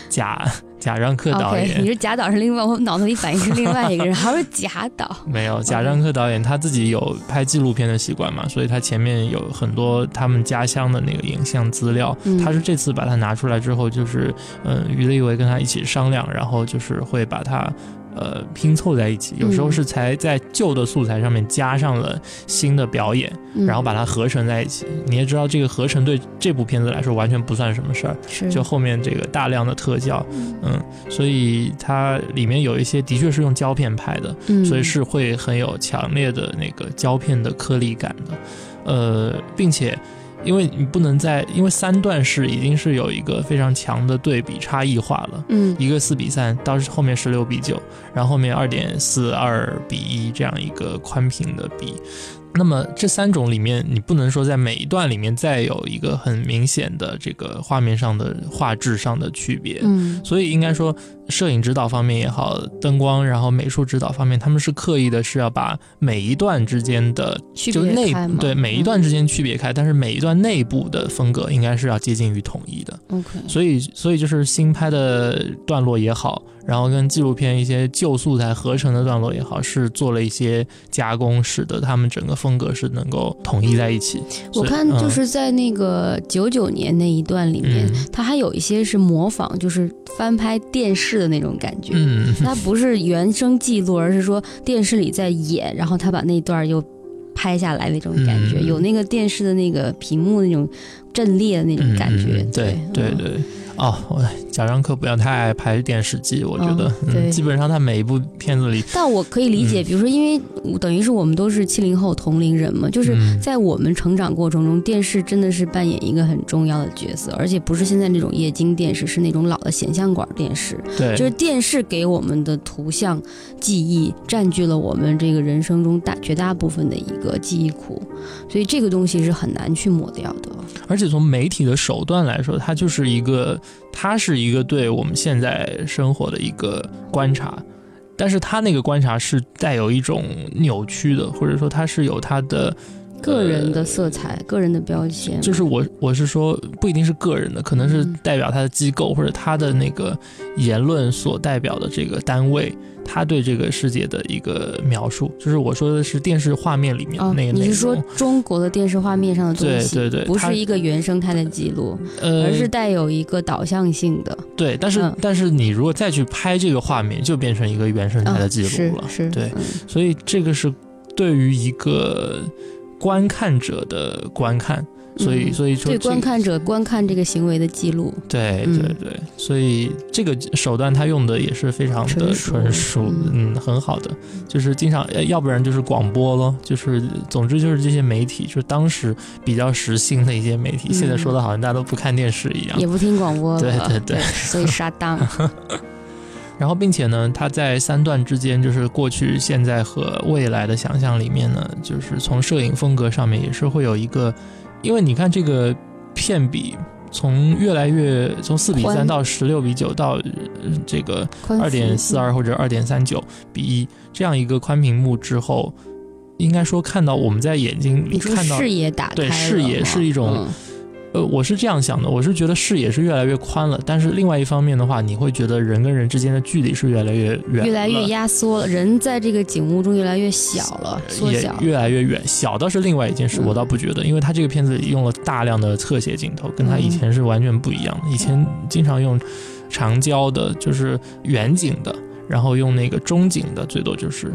Speaker 1: 贾贾樟柯导演
Speaker 2: 你是贾导是另外，我脑子里反应是另外一个人，还是贾导，
Speaker 1: 没有，贾樟柯导演他自己有拍纪录片的习惯嘛，所以他前面有很多他们家乡的那个影像资料。
Speaker 2: 嗯
Speaker 1: 他是这次把它拿出来之后，就是嗯，于立伟跟他一起商量，然后就是会把它。呃，拼凑在一起，有时候
Speaker 2: 嗯。
Speaker 1: 是才在旧的素材上面加上了新的表演，
Speaker 2: 嗯。
Speaker 1: 然后把它合成在一起。你也知道，这个合成对这部片子来说完全不算什么事儿，
Speaker 2: 是。
Speaker 1: 就后面这个大量的特效，嗯，所以它里面有一些的确是用胶片拍的，
Speaker 2: 嗯。
Speaker 1: 所以是会很有强烈的那个胶片的颗粒感的，呃，并且因为你不能在，因为三段式已经是有一个非常强的对比差异化了。
Speaker 2: 嗯
Speaker 1: 一个四比三，到后面十六比九，然后后面二点四二比一这样一个宽屏的比。那么这三种里面，你不能说在每一段里面再有一个很明显的这个画面上的画质上的区别。
Speaker 2: 嗯
Speaker 1: 所以应该说，摄影指导方面也好，灯光，然后美术指导方面，他们是刻意的，是要把每一段之间的
Speaker 2: 区
Speaker 1: 就内
Speaker 2: 别开嘛
Speaker 1: 对每一段之间区别开，但是每一段内部的风格应该是要接近于统一的。
Speaker 2: 嗯 OK，
Speaker 1: 所以，所以就是新拍的段落也好，然后跟纪录片一些旧素材合成的段落也好，是做了一些加工，使得他们整个风格是能够统一在一起。
Speaker 2: 我看就、是在那个九九年那一段里面，
Speaker 1: 嗯。
Speaker 2: 它还有一些是模仿，就是翻拍电视的那种感觉。它不是原声记录，而是说电视里在演，然后他把那段又拍下来那种感觉，
Speaker 1: 嗯
Speaker 2: 有那个电视的那个屏幕那种阵列的那种感觉。
Speaker 1: 嗯对
Speaker 2: 对
Speaker 1: 对，哦，我贾樟柯不要太爱拍电视剧，我觉得，
Speaker 2: 嗯
Speaker 1: 嗯，基本上他每一部片子里，
Speaker 2: 但我可以理解，
Speaker 1: 嗯
Speaker 2: 比如说，因为等于是我们都是七零后同龄人嘛，就是
Speaker 1: 嗯
Speaker 2: 在我们成长过程中，电视真的是扮演一个很重要的角色，而且不是现在那种液晶电视，是那种老的显像管电视。
Speaker 1: 对，
Speaker 2: 就是电视给我们的图像记忆占据了我们这个人生中大绝大部分的一个记忆库，所以这个东西是很难去抹掉的。
Speaker 1: 而且从媒体的手段来说，它就是一个，他是一个对我们现在生活的一个观察，但是他那个观察是带有一种扭曲的，或者说他是有他的
Speaker 2: 个人的
Speaker 1: 呃
Speaker 2: 色彩、个人的标签，
Speaker 1: 就是我我是说不一定是个人的，可能是
Speaker 2: 嗯
Speaker 1: 代表他的机构或者他的那个言论所代表的这个单位，他对这个世界的一个描述。就是我说的是电视画面里面那个内容。
Speaker 2: 你是说中国的电视画面上的东西，
Speaker 1: 对对对
Speaker 2: 不是一个原生态的记录，
Speaker 1: 呃
Speaker 2: 而是带有一个导向性的。
Speaker 1: 对，但是、
Speaker 2: 嗯
Speaker 1: 但是你如果再去拍这个画面，就变成一个原生态的
Speaker 2: 啊
Speaker 1: 记录了。
Speaker 2: 是是，
Speaker 1: 对
Speaker 2: 嗯
Speaker 1: 所以这个是对于一个观看者的观看。所以，
Speaker 2: 嗯
Speaker 1: 所以说这
Speaker 2: 对观看者观看这个行为的记录，
Speaker 1: 对
Speaker 2: 嗯
Speaker 1: 对对，所以这个手段他用的也是非常的
Speaker 2: 纯熟
Speaker 1: 纯，嗯，很好的，就是经常，呃要不然就是广播咯，就是总之就是这些媒体，就是当时比较时兴的一些媒体，现在
Speaker 2: 嗯
Speaker 1: 说的好像大家都不看电视一样
Speaker 2: 也。不听广播了，
Speaker 1: 对对对
Speaker 2: 所以杀当。
Speaker 1: 然后，并且呢，它在三段之间，就是过去、现在和未来的想象里面呢，就是从摄影风格上面也是会有一个，因为你看这个片比从越来越从四比三到十六比九到呃这个二点四二或者二点三九比一这样一个宽屏幕之后，应该说看到我们在眼睛里看到
Speaker 2: 视野打开
Speaker 1: 对视野是一种
Speaker 2: 嗯
Speaker 1: 呃，我是这样想的，我是觉得视野是越来越宽了，但是另外一方面的话，你会觉得人跟人之间的距离是越来越远，
Speaker 2: 越来越，压缩了，人在这个景物中越来越小了，缩
Speaker 1: 也
Speaker 2: 小。
Speaker 1: 越来越远。小倒是另外一件事，
Speaker 2: 嗯
Speaker 1: 我倒不觉得，因为他这个片子用了大量的侧写镜头，跟他以前是完全不一样的。以前经常用长焦的，就是远景的，然后用那个中景的，最多就是。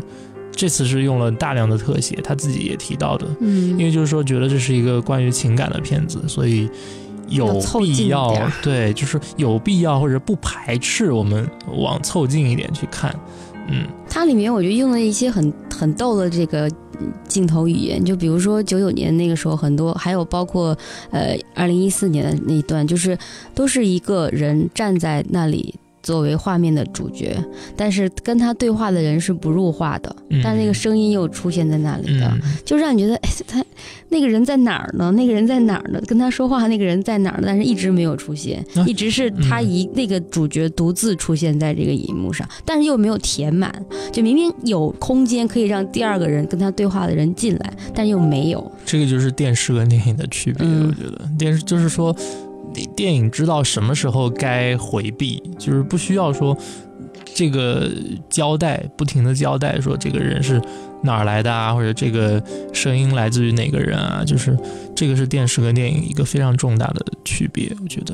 Speaker 1: 这次是用了大量的特写，他自己也提到的，
Speaker 2: 嗯，
Speaker 1: 因为就是说觉得这是一个关于情感的片子，所以有必要对，就是有必要或者不排斥我们往凑近一点去看，嗯。
Speaker 2: 它里面我觉得用了一些很很逗的这个嗯镜头语言，就比如说九九年那个时候很多，还有包括呃二零一四年的那一段，就是都是一个人站在那里。作为画面的主角，但是跟他对话的人是不入画的，
Speaker 1: 嗯
Speaker 2: 但那个声音又出现在那里的，
Speaker 1: 嗯，
Speaker 2: 就让你觉得，哎，他那个人在哪儿呢？那个人在哪儿呢？跟他说话那个人在哪儿呢？但是一直没有出现，
Speaker 1: 啊
Speaker 2: 一直是他
Speaker 1: 嗯
Speaker 2: 一、那个主角独自出现在这个荧幕上，但是又没有填满，就明明有空间可以让第二个人跟他对话的人进来，但又没有。
Speaker 1: 这个就是电视跟电影的区别，
Speaker 2: 嗯
Speaker 1: 我觉得电视就是说，电影知道什么时候该回避，就是不需要说这个交代，不停的交代说这个人是哪儿来的啊，或者这个声音来自于哪个人啊，就是这个是电视跟电影一个非常重大的区别，我觉得。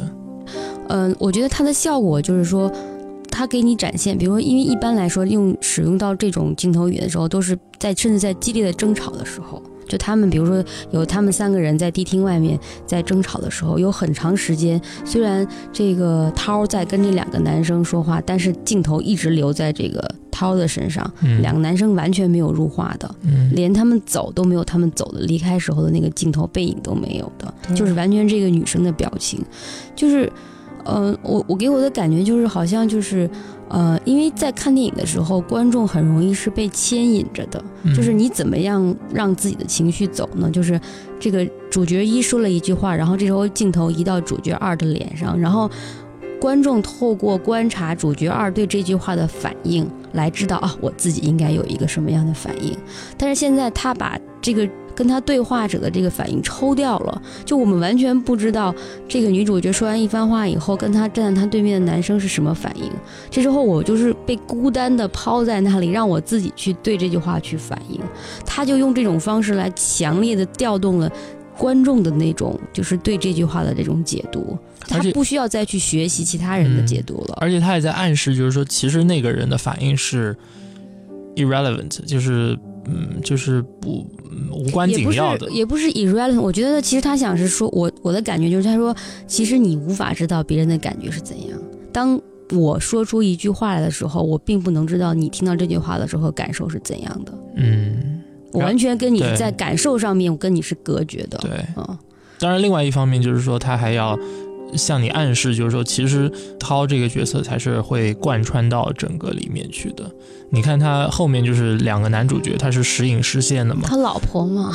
Speaker 2: 嗯、我觉得它的效果就是说。它给你展现，比如说，因为一般来说用使用到这种镜头语的时候，都是在甚至在激烈的争吵的时候，就他们比如说有他们三个人在迪厅外面在争吵的时候，有很长时间，虽然这个涛在跟这两个男生说话，但是镜头一直留在这个涛的身上，
Speaker 1: 嗯，
Speaker 2: 两个男生完全没有入画的，
Speaker 1: 嗯。
Speaker 2: 连他们走都没有他们走的离开时候的那个镜头背影都没有的，
Speaker 1: 对。
Speaker 2: 就是完全这个女生的表情，就是，呃，我我给我的感觉就是好像就是，呃，因为在看电影的时候，观众很容易是被牵引着的，
Speaker 1: 嗯
Speaker 2: 就是你怎么样让自己的情绪走呢？就是这个主角一说了一句话，然后这时候镜头移到主角二的脸上，然后观众透过观察主角二对这句话的反应来知道啊，我自己应该有一个什么样的反应。但是现在他把这个跟他对话者的这个反应抽掉了，就我们完全不知道这个女主角说完一番话以后，跟他站在他对面的男生是什么反应。这时候我就是被孤单的抛在那里，让我自己去对这句话去反应。他就用这种方式来强烈的调动了观众的那种，就是对这句话的这种解读。他不需要再去学习其他人的解读了。
Speaker 1: 而且他也在暗示，就是说，其实那个人的反应是 irrelevant，就是嗯，就是不嗯无关紧要的。
Speaker 2: 也不是 irrelevant。我觉得其实他想是说，我我的感觉就是，他说，其实你无法知道别人的感觉是怎样。当我说出一句话来的时候，我并不能知道你听到这句话的时候感受是怎样的。
Speaker 1: 嗯，
Speaker 2: 我完全跟你在感受上面，我跟你是隔绝的。
Speaker 1: 对。
Speaker 2: 嗯，
Speaker 1: 当然，另外一方面就是说，他还要向你暗示，就是说，其实涛这个角色才是会贯穿到整个里面去的。你看他后面就是两个男主角，他是时隐时现的嘛，
Speaker 2: 他老婆嘛，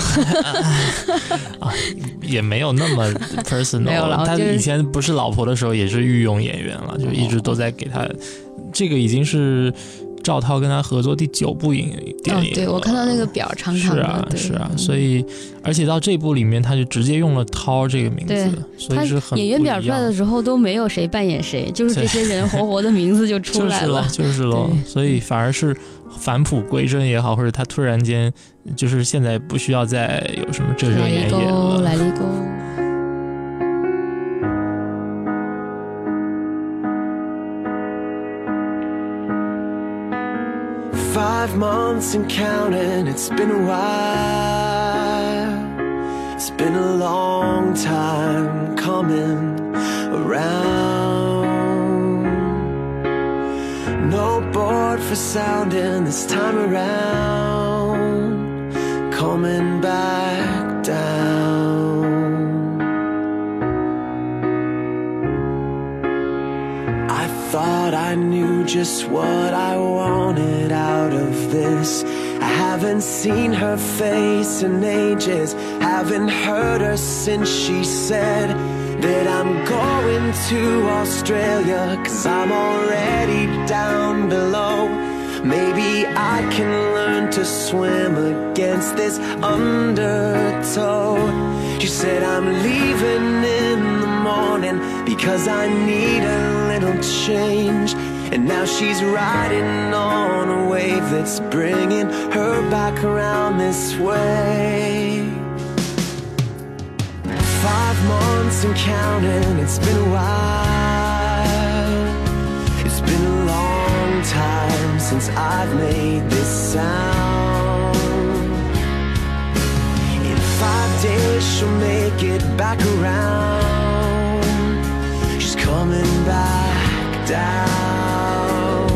Speaker 1: 也没有那么 personal。
Speaker 2: 了
Speaker 1: 他以前不是老婆的时候也是御用演员了，就一直都在给他。这个已经是赵涛跟他合作第九部影电影了、，
Speaker 2: 嗯对我看到那个表长长的，
Speaker 1: 是啊，
Speaker 2: 对。
Speaker 1: 是啊，
Speaker 2: 嗯。
Speaker 1: 所以而且到这部里面，他就直接用了涛这个名字，
Speaker 2: 他
Speaker 1: 所以是很
Speaker 2: 演员表出来的时候都没有谁扮演谁，就是这些人 活活的名字就出来了。
Speaker 1: 就是
Speaker 2: 喽，
Speaker 1: 所以反而是返璞归真也好，或者他突然间就是现在不需要再有什么遮遮掩掩
Speaker 2: 勾，
Speaker 1: 了，
Speaker 2: 来一勾。
Speaker 3: Five months and counting, it's been a while. It's been a long time coming around. No board for sounding this time around. Coming back down. Thought I knew just what I wanted out of this. I haven't seen her face in ages, haven't heard her since she said that I'm going to Australia, cause I'm already down below. Maybe I can learn to swim against this undertow. She said, I'm leaving in morning because I need a little change. And now she's riding on a wave that's bringing her back around this way. Five months and counting, it's been a while. It's been a long time since I've made this sound. In five days, she'll make it back around. Coming back down.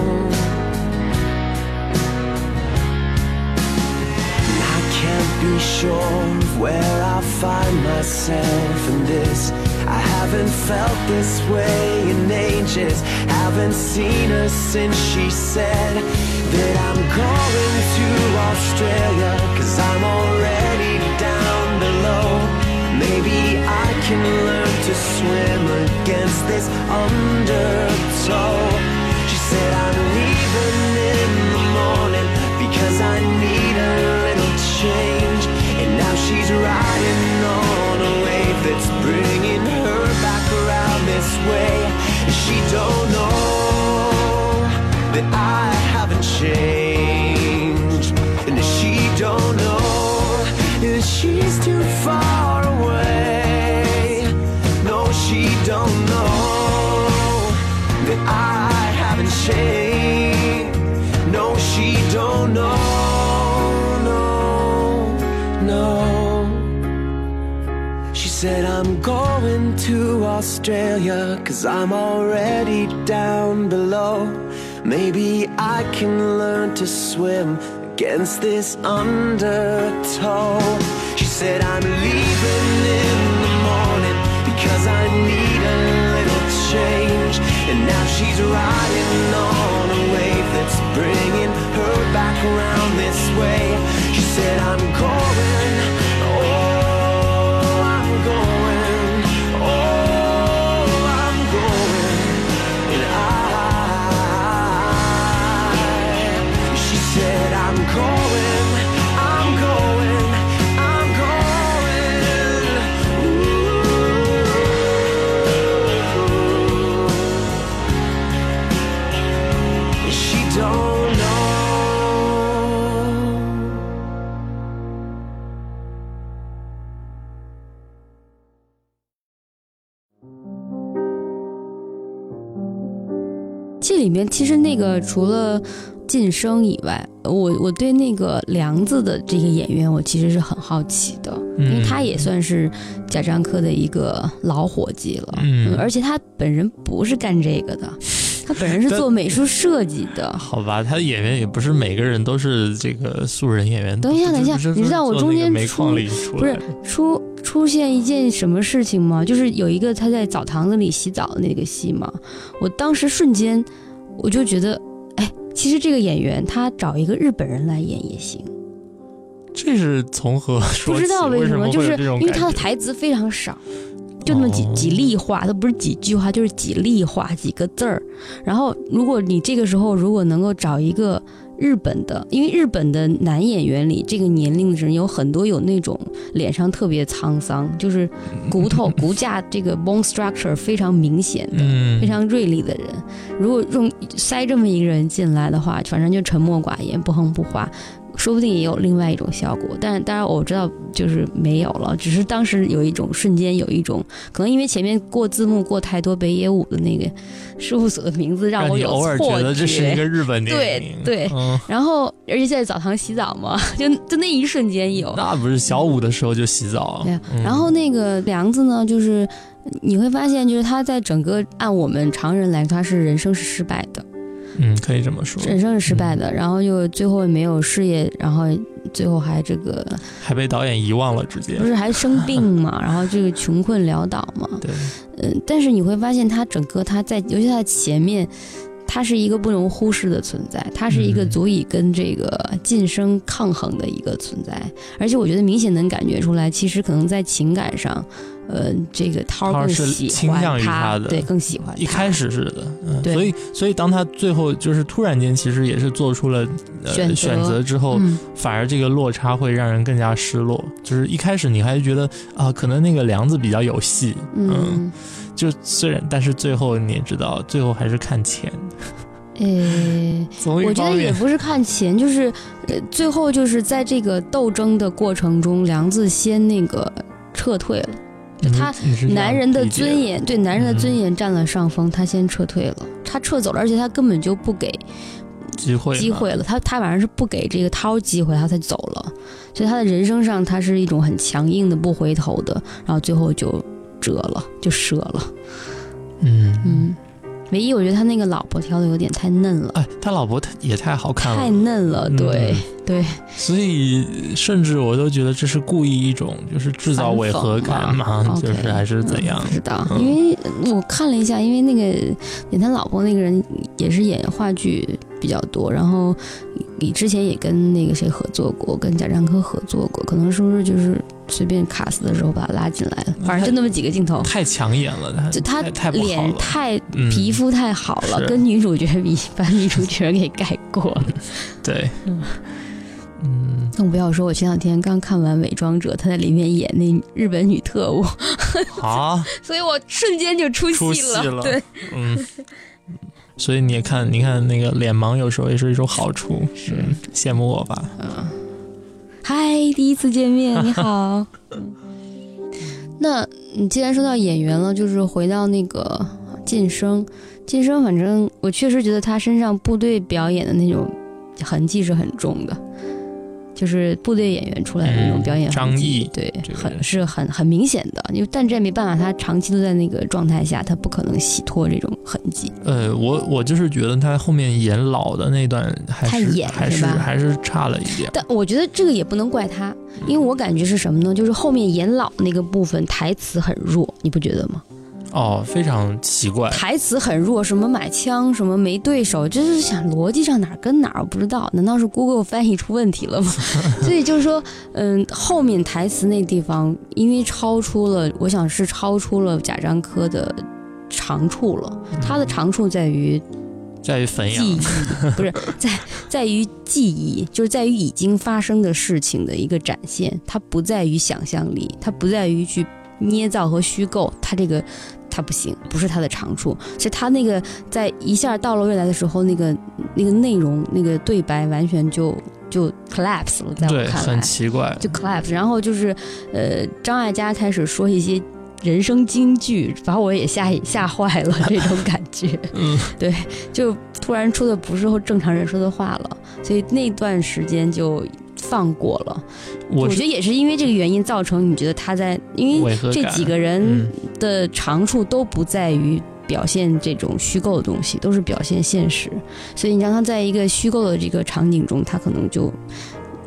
Speaker 3: And I can't be sure of where I'll find myself in this. I haven't felt this way in ages. Haven't seen her since she said that I'm going to Australia. Cause I'm already down below. Maybe I can learn to swim against this undertow. She said I'm leaving in the morning because I need a little change. And now she's riding on a wave that's bringing her back around this way. And she don't know that I haven't changed. And she don't know that she's too far don't know that I haven't changed. No, she don't know. No, no. She said, I'm going to Australia, cause I'm already down below. Maybe I can learn to swim against this undertow. She said, I'm leaving in change. And now she's riding on a wave that's bringing her back around this way. She said, I'm going. Oh, I'm going.
Speaker 2: 里面其实那个除了晋升以外，我我对那个梁子的这个演员，我其实是很好奇的，因为他也算是贾樟柯的一个老伙计了，
Speaker 1: 嗯
Speaker 2: 而且他本人不是干这个的，他本人是做美术设计的。
Speaker 1: 好吧，他的演员也不是每个人都是这个素人演员。
Speaker 2: 等一下等一下你知道我中间出不是出出现一件什么事情吗？就是有一个他在澡堂子里洗澡的那个戏嘛，我当时瞬间我就觉得，哎，其实这个演员他找一个日本人来演也行，
Speaker 1: 这是从何说？
Speaker 2: 不知道
Speaker 1: 为
Speaker 2: 什么，就是因为他的台词非常少。就那么几
Speaker 1: 哦
Speaker 2: 几例话，它不是几句话，就是几例话，几个字儿。然后，如果你这个时候如果能够找一个日本的，因为日本的男演员里，这个年龄的人有很多有那种脸上特别沧桑，就是骨头骨架这个 bone structure 非常明显的。
Speaker 1: 嗯。
Speaker 2: 非常锐利的人，如果用塞这么一个人进来的话，反正就沉默寡言、不哼不话，说不定也有另外一种效果。但当然我知道就是没有了，只是当时有一种瞬间有一种，可能因为前面过字幕过太多北野武的那个事务所的名字，让我有
Speaker 1: 让你偶尔
Speaker 2: 错
Speaker 1: 觉得这是一。个日本电
Speaker 2: 对
Speaker 1: 影，
Speaker 2: 对
Speaker 1: 嗯，
Speaker 2: 然后，而且在澡堂洗澡嘛，就就那一瞬间有。
Speaker 1: 那不是小五的时候就洗澡，
Speaker 2: 对，
Speaker 1: 嗯
Speaker 2: 然后那个梁子呢，就是你会发现，就是他在整个按我们常人来说，他是人生是失败的，
Speaker 1: 嗯，可以这么说，
Speaker 2: 人生是失败的，然后又最后也没有事业，然后最后还这个
Speaker 1: 还被导演遗忘了，直接
Speaker 2: 不是还生 病嘛，然后这个穷困潦倒嘛，
Speaker 1: 对，
Speaker 2: 嗯，但是你会发现他整个他在，尤其他前面。他是一个不容忽视的存在，他是一个
Speaker 1: 嗯。
Speaker 2: 足以跟这个晋升抗衡的一个存在，而且我觉得明显能感觉出来，其实可能在情感上，呃，这个涛
Speaker 1: 涛是
Speaker 2: 更喜
Speaker 1: 倾向
Speaker 2: 欢
Speaker 1: 于他的
Speaker 2: 对，更喜欢他
Speaker 1: 一开始是的，嗯，
Speaker 2: 对
Speaker 1: 所以所以当他最后就是突然间，其实也是做出了呃
Speaker 2: 选择
Speaker 1: 选择之后，
Speaker 2: 嗯，
Speaker 1: 反而这个落差会让人更加失落。就是一开始你还觉得啊，可能那个梁子比较有戏，
Speaker 2: 嗯，
Speaker 1: 就虽然但是最后你也知道，最后还是看钱。
Speaker 2: 呃，我觉，得也不是看钱，就是呃，最后就是在这个斗争的过程中，梁子先那个撤退了。就他男人的尊严，对男人的
Speaker 1: 嗯
Speaker 2: 尊严占了上风，他先撤退了，他撤走了，而且他根本就不给
Speaker 1: 机会
Speaker 2: 机会了，他他反而是不给这个涛机会，他才走了，所以他的人生上他是一种很强硬的不回头的，然后最后就折了，就折了，
Speaker 1: 嗯。
Speaker 2: 嗯，唯一我觉得他那个老婆挑的有点太嫩了，
Speaker 1: 哎，他老婆太也太好看了。
Speaker 2: 太，嫩了，对、
Speaker 1: 嗯。
Speaker 2: 对，
Speaker 1: 所以甚至我都觉得这是故意一种就是制造违和感嘛，就是还是怎样
Speaker 2: 嗯？不知道，
Speaker 1: 嗯。
Speaker 2: 因为我看了一下，因为那个演他老婆那个人也是演话剧比较多，然后你之前也跟那个谁合作过，跟贾樟柯合作过，可能是不是就是随便卡死的时候把他拉进来了，反正就那么几个镜头，
Speaker 1: 太抢眼了，他
Speaker 2: 就他脸太
Speaker 1: 嗯。
Speaker 2: 皮肤太好了，
Speaker 1: 是。
Speaker 2: 跟女主角比，把女主角给盖过。了。
Speaker 1: 对，
Speaker 2: 嗯。
Speaker 1: 嗯，
Speaker 2: 更不要说，我前两天刚看完《伪装者》，他在里面演那日本女特务，
Speaker 1: 好，
Speaker 2: 所以我瞬间就出
Speaker 1: 出
Speaker 2: 戏了。
Speaker 1: 戏了。
Speaker 2: 对，
Speaker 1: 嗯，所以你也看，你看那个脸盲有时候也是一种好处，
Speaker 2: 是。
Speaker 1: 嗯羡慕我吧？
Speaker 2: 嗯，嗨，第一次见面，你好。那你既然说到演员了，就是回到那个晋升，晋升，反正我确实觉得他身上部队表演的那种痕迹是很重的，就是部队演员出来的那种表演
Speaker 1: 嗯张译
Speaker 2: 对，
Speaker 1: 这个
Speaker 2: 很是很很明显的。因为但这也没办法，他长期都在那个状态下，他不可能洗脱这种痕迹。
Speaker 1: 呃，我我就是觉得他后面演老的那段还是
Speaker 2: 太演
Speaker 1: 还是还是差了一点。
Speaker 2: 但我觉得这个也不能怪他，因为我感觉是什么呢？就是后面演老那个部分台词很弱，你不觉得吗？
Speaker 1: 哦，非常奇怪。
Speaker 2: 台词很弱，什么买枪，什么没对手，就是想逻辑上哪儿跟哪儿，我不知道，难道是 Google 翻译出问题了吗？所以就是说，嗯，后面台词那地方，因为超出了，我想是超出了贾樟柯的长处了。他的长处在于
Speaker 1: 在于汾阳
Speaker 2: 记忆，不是在在于记忆，就是在于已经发生的事情的一个展现，它不在于想象力，它不在于去捏造和虚构，它这个它不行，不是他的长处。所以他那个在一下到了未来的时候，那个那个内容那个对白完全就就 collapse 了，在我，看来
Speaker 1: 很奇怪。
Speaker 2: 就 collapse，然后就是呃张艾嘉开始说一些人生金句，把我也吓吓坏了，这种感觉。
Speaker 1: 嗯，
Speaker 2: 对，就突然说的不是正常人说的话了，所以那段时间就放过了。
Speaker 1: 我
Speaker 2: 我觉得也是因为这个原因造成你觉得他在，因为这几个人
Speaker 1: 嗯
Speaker 2: 的长处都不在于表现这种虚构的东西，都是表现现实。所以你让他在一个虚构的这个场景中，他可能就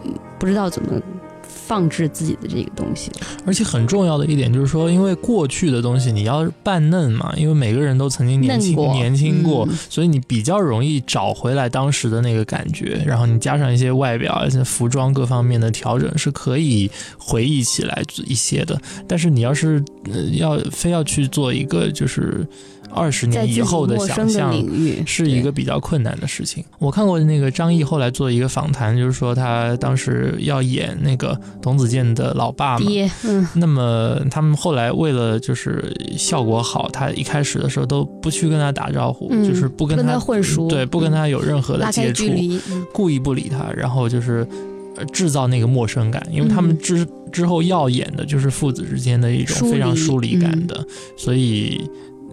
Speaker 2: 嗯不知道怎么放置自己的这个东西了。
Speaker 1: 而且很重要的一点就是说，因为过去的东西你要扮嫩嘛，因为每个人都曾经年轻
Speaker 2: 过
Speaker 1: 年轻过，
Speaker 2: 嗯
Speaker 1: 所以你比较容易找回来当时的那个感觉，然后你加上一些外表、而且服装各方面的调整，是可以回忆起来一些的。但是你要是、呃、要非要去做一个就是二十年以后的想象，是一个比较困难的事情。我看过那个张译后来做一个访谈，就是说他当时要演那个董子健的老爸嘛。
Speaker 2: 嗯，
Speaker 1: 那么他们后来为了就是效果好，他一开始的时候都不去跟他打招呼，
Speaker 2: 嗯
Speaker 1: 就是不跟他
Speaker 2: 混熟
Speaker 1: 对，不跟他有任何的接触，
Speaker 2: 嗯
Speaker 1: 故意不理他，然后就是呃制造那个陌生感，因为他们
Speaker 2: 嗯
Speaker 1: 之、之后要演的就是父子之间的一种非常疏离感
Speaker 2: 嗯
Speaker 1: 的，所以。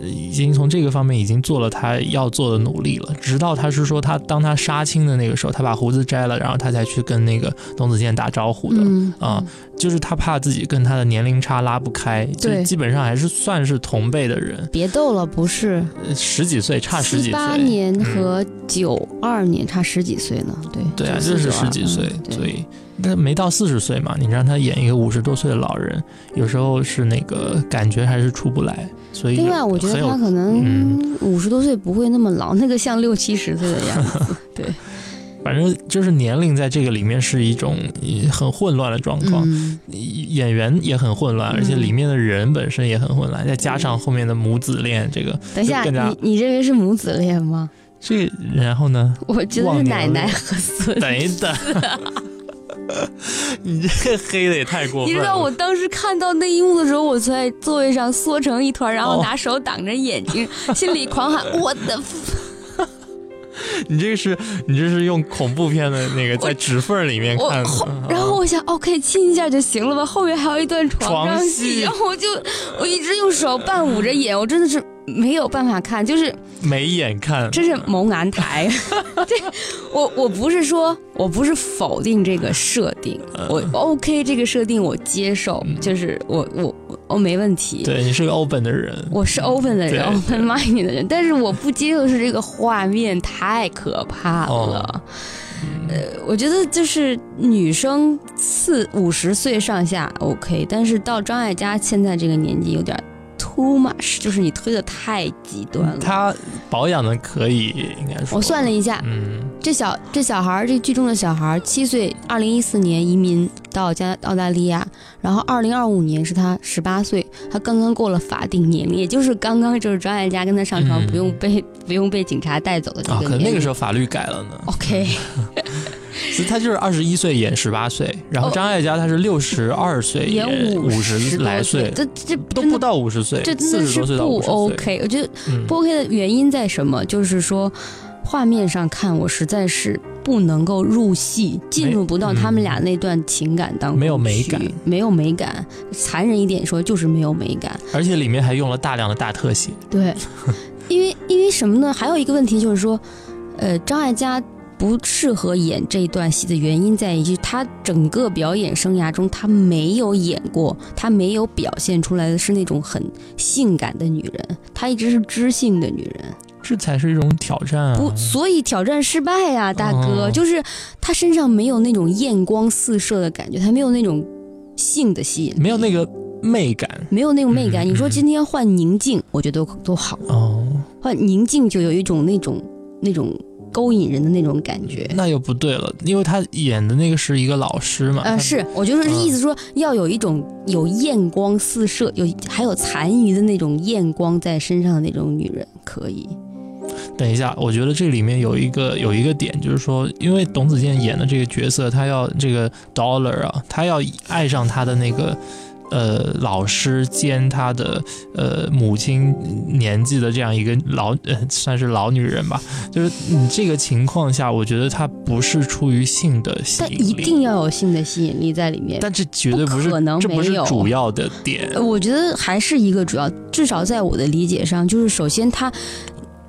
Speaker 1: 呃已经从这个方面已经做了他要做的努力了，直到他是说他当他杀青的那个时候，他把胡子摘了，然后他才去跟那个董子健打招呼的。
Speaker 2: 嗯
Speaker 1: 啊就是他怕自己跟他的年龄差拉不开，就
Speaker 2: 对。
Speaker 1: 基本上还是算是同辈的人，
Speaker 2: 别逗了，不是。
Speaker 1: 呃十几岁差十几岁，
Speaker 2: 八年
Speaker 1: 嗯。
Speaker 2: 和九二年差十几岁呢，对
Speaker 1: 对啊，就是十几岁，
Speaker 2: 嗯对。
Speaker 1: 所以他没到四十岁嘛，你让他演一个五十多岁的老人，有时候是那个感觉还是出不来，所以
Speaker 2: 另外，我觉得他可能
Speaker 1: 嗯
Speaker 2: 五十多岁不会那么老，那个像六七十岁的样子。对，
Speaker 1: 反正就是年龄在这个里面是一种呃很混乱的状况，
Speaker 2: 嗯，
Speaker 1: 演员也很混乱，
Speaker 2: 嗯
Speaker 1: 而且里面的人本身也很混乱，再加上后面的母子恋，这个
Speaker 2: 等一下，你你认为是母子恋吗？
Speaker 1: 这然后呢？
Speaker 2: 我觉得是奶奶和孙。
Speaker 1: 等一等，你这个黑的也太过分了。
Speaker 2: 你知道我当时看到那一幕的时候，我在座位上缩成一团，然后
Speaker 1: 哦
Speaker 2: 拿手挡着眼睛，心里狂喊：“我的
Speaker 1: 你这是你这是用恐怖片的那个在指缝里面看
Speaker 2: 然后我想，OK，亲一下就行了吧？后面还有一段床上
Speaker 1: 床戏
Speaker 2: 然后我就我一直用手半捂着眼，我真的是没有办法看，就是
Speaker 1: 没眼看，
Speaker 2: 这是蒙男台。这我我不是说我不是否定这个设定，我 OK 这个设定我接受，就是我我我我没问题。
Speaker 1: 对你是个 open 的人，
Speaker 2: 我是 open 的人，open mind 的人，但是我不接受的是这个画面太可怕了。
Speaker 1: 哦。
Speaker 2: 呃，我觉得就是女生四五十岁上下 OK，但是到张艾嘉现在这个年纪有点 too much，就是你推的太极端了。
Speaker 1: 他保养的可以，应该说。
Speaker 2: 我算了一下，
Speaker 1: 嗯，
Speaker 2: 这小这小孩儿，这剧中的小孩儿七岁，二零一四年移民到加澳大利亚，然后二零二五年是他十八岁，他刚刚过了法定年龄，也就是刚刚就是张艾嘉跟他上床
Speaker 1: 嗯
Speaker 2: 不用被、不用被警察带走的这
Speaker 1: 啊，可能
Speaker 2: 个年龄。
Speaker 1: 那个时候法律改了呢。
Speaker 2: OK，
Speaker 1: 所以他就是二十一岁演十八岁，然后
Speaker 2: 哦
Speaker 1: 张艾嘉他是六十二岁
Speaker 2: 演
Speaker 1: 五十
Speaker 2: 十
Speaker 1: 来岁，
Speaker 2: 这这
Speaker 1: 都不到五十岁，
Speaker 2: 这真的是
Speaker 1: 四十多岁到
Speaker 2: 不
Speaker 1: 五十岁。
Speaker 2: OK。我觉得
Speaker 1: 嗯
Speaker 2: 不 OK 的原因在什么？就是说，画面上看我实在是不能够入戏，进入不到他们俩那段情感当中去，
Speaker 1: 没有美感
Speaker 2: 没有美感。残忍一点说，就是没有美感。
Speaker 1: 而且里面还用了大量的大特写。
Speaker 2: 对，因为因为什么呢？还有一个问题就是说，呃，张艾嘉。不适合演这段戏的原因在于，他整个表演生涯中，他没有演过，他没有表现出来的是那种很性感的女人，她一直是知性的女人。
Speaker 1: 这才是一种挑战啊！
Speaker 2: 不，所以挑战失败呀、大哥，
Speaker 1: 哦
Speaker 2: 就是他身上没有那种艳光四射的感觉，他没有那种性的吸引，
Speaker 1: 没有那个媚感
Speaker 2: 没有那种媚感。
Speaker 1: 嗯
Speaker 2: 你说今天换宁静，我觉得都都好，
Speaker 1: 哦，
Speaker 2: 换宁静就有一种那种那种勾引人的那种感觉。
Speaker 1: 那又不对了，因为他演的那个是一个老师嘛。
Speaker 2: 呃，是，我就是
Speaker 1: 嗯
Speaker 2: 意思说，要有一种有艳光四射，有还有残余的那种艳光在身上的那种女人，可以。
Speaker 1: 等一下，我觉得这里面有一个有一个点，就是说，因为董子健演的这个角色，他要这个 Dollar 啊，他要爱上他的那个呃老师兼他的呃母亲年纪的这样一个老 呃算是老女人吧，就是你这个情况下，我觉得她不是出于性的吸
Speaker 2: 但
Speaker 1: 引力，
Speaker 2: 一定要有性的吸引力在里面。
Speaker 1: 但这绝对不是
Speaker 2: 不可能
Speaker 1: 这不是主要的点。
Speaker 2: 呃我觉得还是一个主要，至少在我的理解上，就是首先他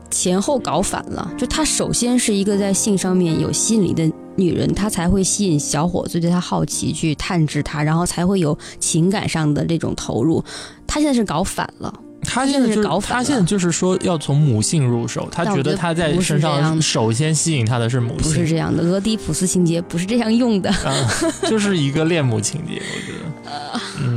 Speaker 2: 前后搞反了，就他首先是一个在性上面有吸引力的女人，她才会吸引小伙子对她好奇去探知她，然后才会有情感上的这种投入。她现在是搞反了，
Speaker 1: 她现在就是
Speaker 2: 搞反了
Speaker 1: 他现在就是说要从母性入手，他
Speaker 2: 觉得
Speaker 1: 觉得他在身上首先吸引他的是母性
Speaker 2: 不是，这样的。俄狄浦斯情节不是这样用的。
Speaker 1: 啊，就是一个恋母情节，我觉得，嗯，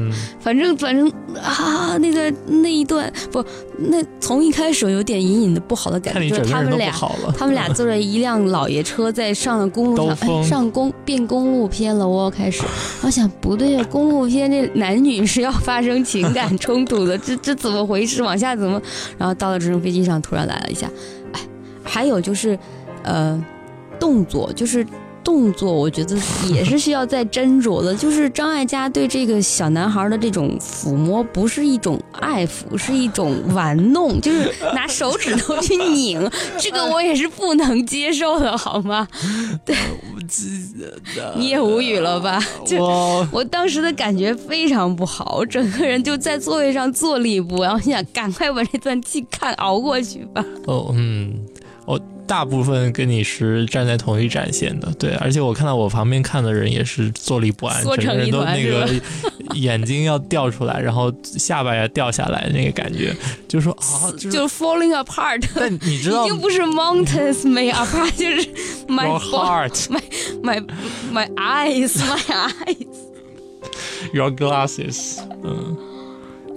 Speaker 2: 反正反正啊，那段那一段不，那从一开始有点隐隐的不好的感觉，他们俩。他们俩坐着一辆老爷车在上了公路上，哎、上公变公路片了。我开始，我想不对啊，公路片这男女是要发生情感冲突的，这这怎么回事？往下怎么？然后到了直升飞机上，突然来了一下，哎，还有就是，呃，动作就是。动作我觉得也是需要再斟酌的，就是张艾嘉对这个小男孩的这种抚摸，不是一种爱抚，是一种玩弄，就是拿手指头去拧，这个我也是不能接受的，好吗？对你也无语了吧？就
Speaker 1: 我
Speaker 2: 我当时的感觉非常不好，我整个人就在座位上坐立不安，我心想赶快把这段气看熬过去吧。
Speaker 1: 哦嗯，我大部分跟你是站在同一战线的，对，而且我看到我旁边看的人也是坐立不安，整个人都那个 眼睛要掉出来，然后下巴要掉下来那个感觉，就说啊，就是
Speaker 2: falling apart，
Speaker 1: 但你知道
Speaker 2: 已经不是 mountains made apart，就是 my
Speaker 1: heart，my
Speaker 2: my my eyes, my eyes。
Speaker 1: your glasses，嗯。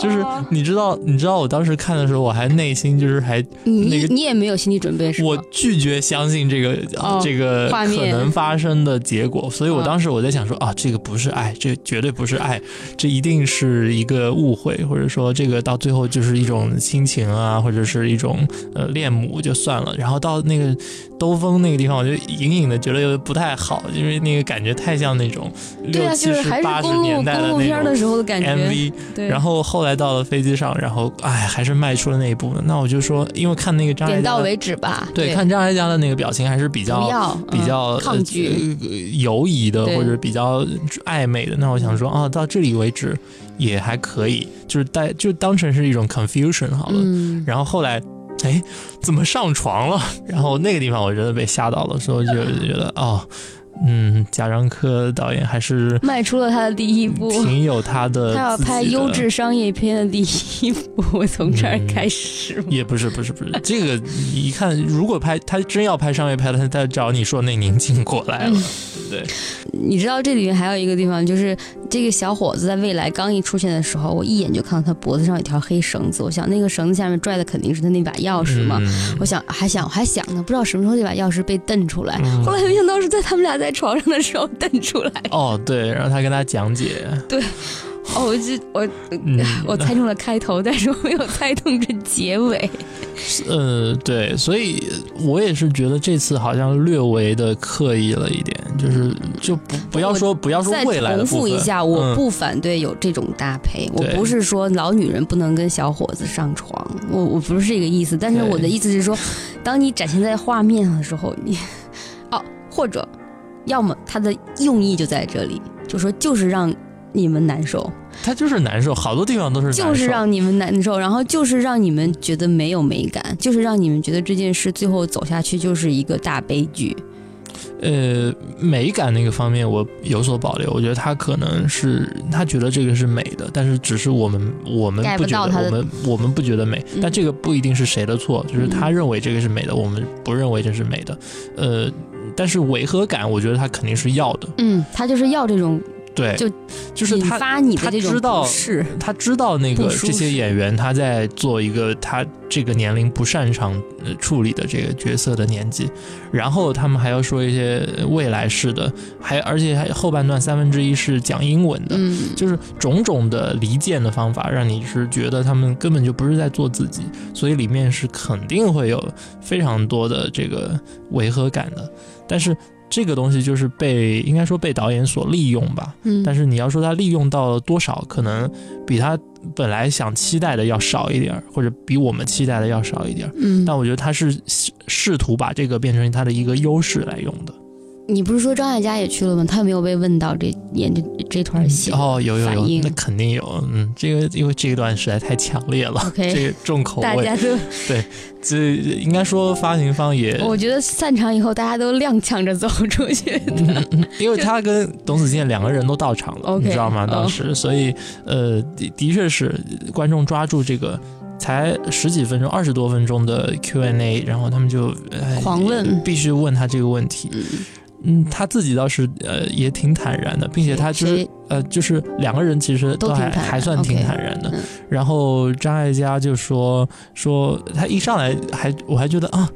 Speaker 1: 就是
Speaker 2: 哦
Speaker 1: 你知道，你知道我当时看的时候，我还内心就是还
Speaker 2: 你
Speaker 1: 那个
Speaker 2: 你也没有心理准备是吧？
Speaker 1: 我拒绝相信这个、
Speaker 2: 哦
Speaker 1: 这个可能发生的结果，所以我
Speaker 2: 嗯
Speaker 1: 当时我在想说啊，这个不是爱，这绝对不是爱，这一定是一个误会，或者说这个到最后就是一种亲情啊，或者是一种呃恋母就算了。然后到那个兜风那个地方，我就隐隐的觉得不太好，因为那个感觉太像那种六七十八十年代的那种。MV。
Speaker 2: 对，
Speaker 1: 然后后来到了飞机上，然后哎，还是迈出了那一步。那我就说，因为看那个张艾嘉
Speaker 2: 点到为止吧。
Speaker 1: 对，看张艾嘉的那个表情还是比较比较、
Speaker 2: 嗯抗拒。
Speaker 1: 犹疑的，或者比较暧昧的。那我想说，啊，到这里为止也还可以，就是带就当成是一种 confusion 好了。
Speaker 2: 嗯，
Speaker 1: 然后后来，哎，怎么上床了？然后那个地方我真的被吓到了，所以我就觉得，哦，嗯，贾樟柯导演还是
Speaker 2: 迈出了他的第一步。
Speaker 1: 挺有他的，
Speaker 2: 他要拍优质。商业片的第一步，从这儿开始。
Speaker 1: 也不是不是不是，这个一看，如果拍他真要拍商业片，他他找你说那宁静过来了，对不对？
Speaker 2: 你知道这里面还有一个地方，就是这个小伙子在未来刚一出现的时候，我一眼就看到他脖子上有一条黑绳子，我想那个绳子下面拽的肯定是他那把钥匙嘛。
Speaker 1: 嗯
Speaker 2: 我想还想还想呢，不知道什么时候这把钥匙被蹬出来。
Speaker 1: 嗯
Speaker 2: 后来没想到是在他们俩在床上的时候瞪出来。
Speaker 1: 哦，对，然后他跟他讲解，对。
Speaker 2: 哦，我就我
Speaker 1: 嗯，
Speaker 2: 我猜中了开头，但是我没有猜中这结尾。
Speaker 1: 呃，对，所以我也是觉得这次好像略微的刻意了一点，就是就不不要说不要说
Speaker 2: 再
Speaker 1: 未来的
Speaker 2: 重复一下，我
Speaker 1: 嗯。
Speaker 2: 不反对有这种搭配，我不是说老女人不能跟小伙子上床，我我不是这个意思，但是我的意思是说，当你展现在画面上的时候，你哦，或者要么他的用意就在这里，就说就是让你们难受，
Speaker 1: 他就是难受，好多地方都是难受。
Speaker 2: 就是让你们难受，然后就是让你们觉得没有美感，就是让你们觉得这件事最后走下去就是一个大悲剧。
Speaker 1: 呃美感那个方面我有所保留，我觉得他可能是他觉得这个是美的，但是只是我们我们不觉得我们我们不觉得美，
Speaker 2: 嗯
Speaker 1: 但这个不一定是谁的错，就是他认为这个是美的，我们不认为这是美的，呃，但是违和感我觉得他肯定是要的，
Speaker 2: 嗯，他就是要这种
Speaker 1: 对，
Speaker 2: 就
Speaker 1: 就是他
Speaker 2: 发你的
Speaker 1: 他知道
Speaker 2: 是。
Speaker 1: 他知道那个这些演员他在做一个他这个年龄不擅长呃处理的这个角色的年纪，然后他们还要说一些未来式的，还而且还后半段三分之一是讲英文的，
Speaker 2: 嗯，
Speaker 1: 就是种种的离间的方法，让你是觉得他们根本就不是在做自己，所以里面是肯定会有非常多的这个违和感的。但是这个东西就是被应该说被导演所利用吧。
Speaker 2: 嗯，
Speaker 1: 但是你要说他利用到了多少，可能比他本来想期待的要少一点儿，或者比我们期待的要少一点儿。
Speaker 2: 嗯，
Speaker 1: 但我觉得他是试试图把这个变成他的一个优势来用的。
Speaker 2: 你不是说张艾嘉也去了吗？他有没有被问到这演这这段戏？
Speaker 1: 哦，有有有，那肯定有。嗯，这个因为这一段实在太强烈了这个重口味，
Speaker 2: 大家都，
Speaker 1: 这应该说发行方也，
Speaker 2: 我觉得散场以后大家都踉跄着走出去的。
Speaker 1: 因为他跟董子健两个人都到场了你知道吗？
Speaker 2: 哦
Speaker 1: 当时，所以呃，的的确是观众抓住这个。才十几分钟，二十多分钟的 Q&A，然后他们就、呃、
Speaker 2: 狂问
Speaker 1: 必须问他这个问题。
Speaker 2: 嗯，
Speaker 1: 嗯，他自己倒是呃也挺坦然的，并且他就是呃就是两个人其实都还还算挺坦然的。
Speaker 2: 嗯
Speaker 1: 然后张艾嘉就说说他一上来还我还觉得啊。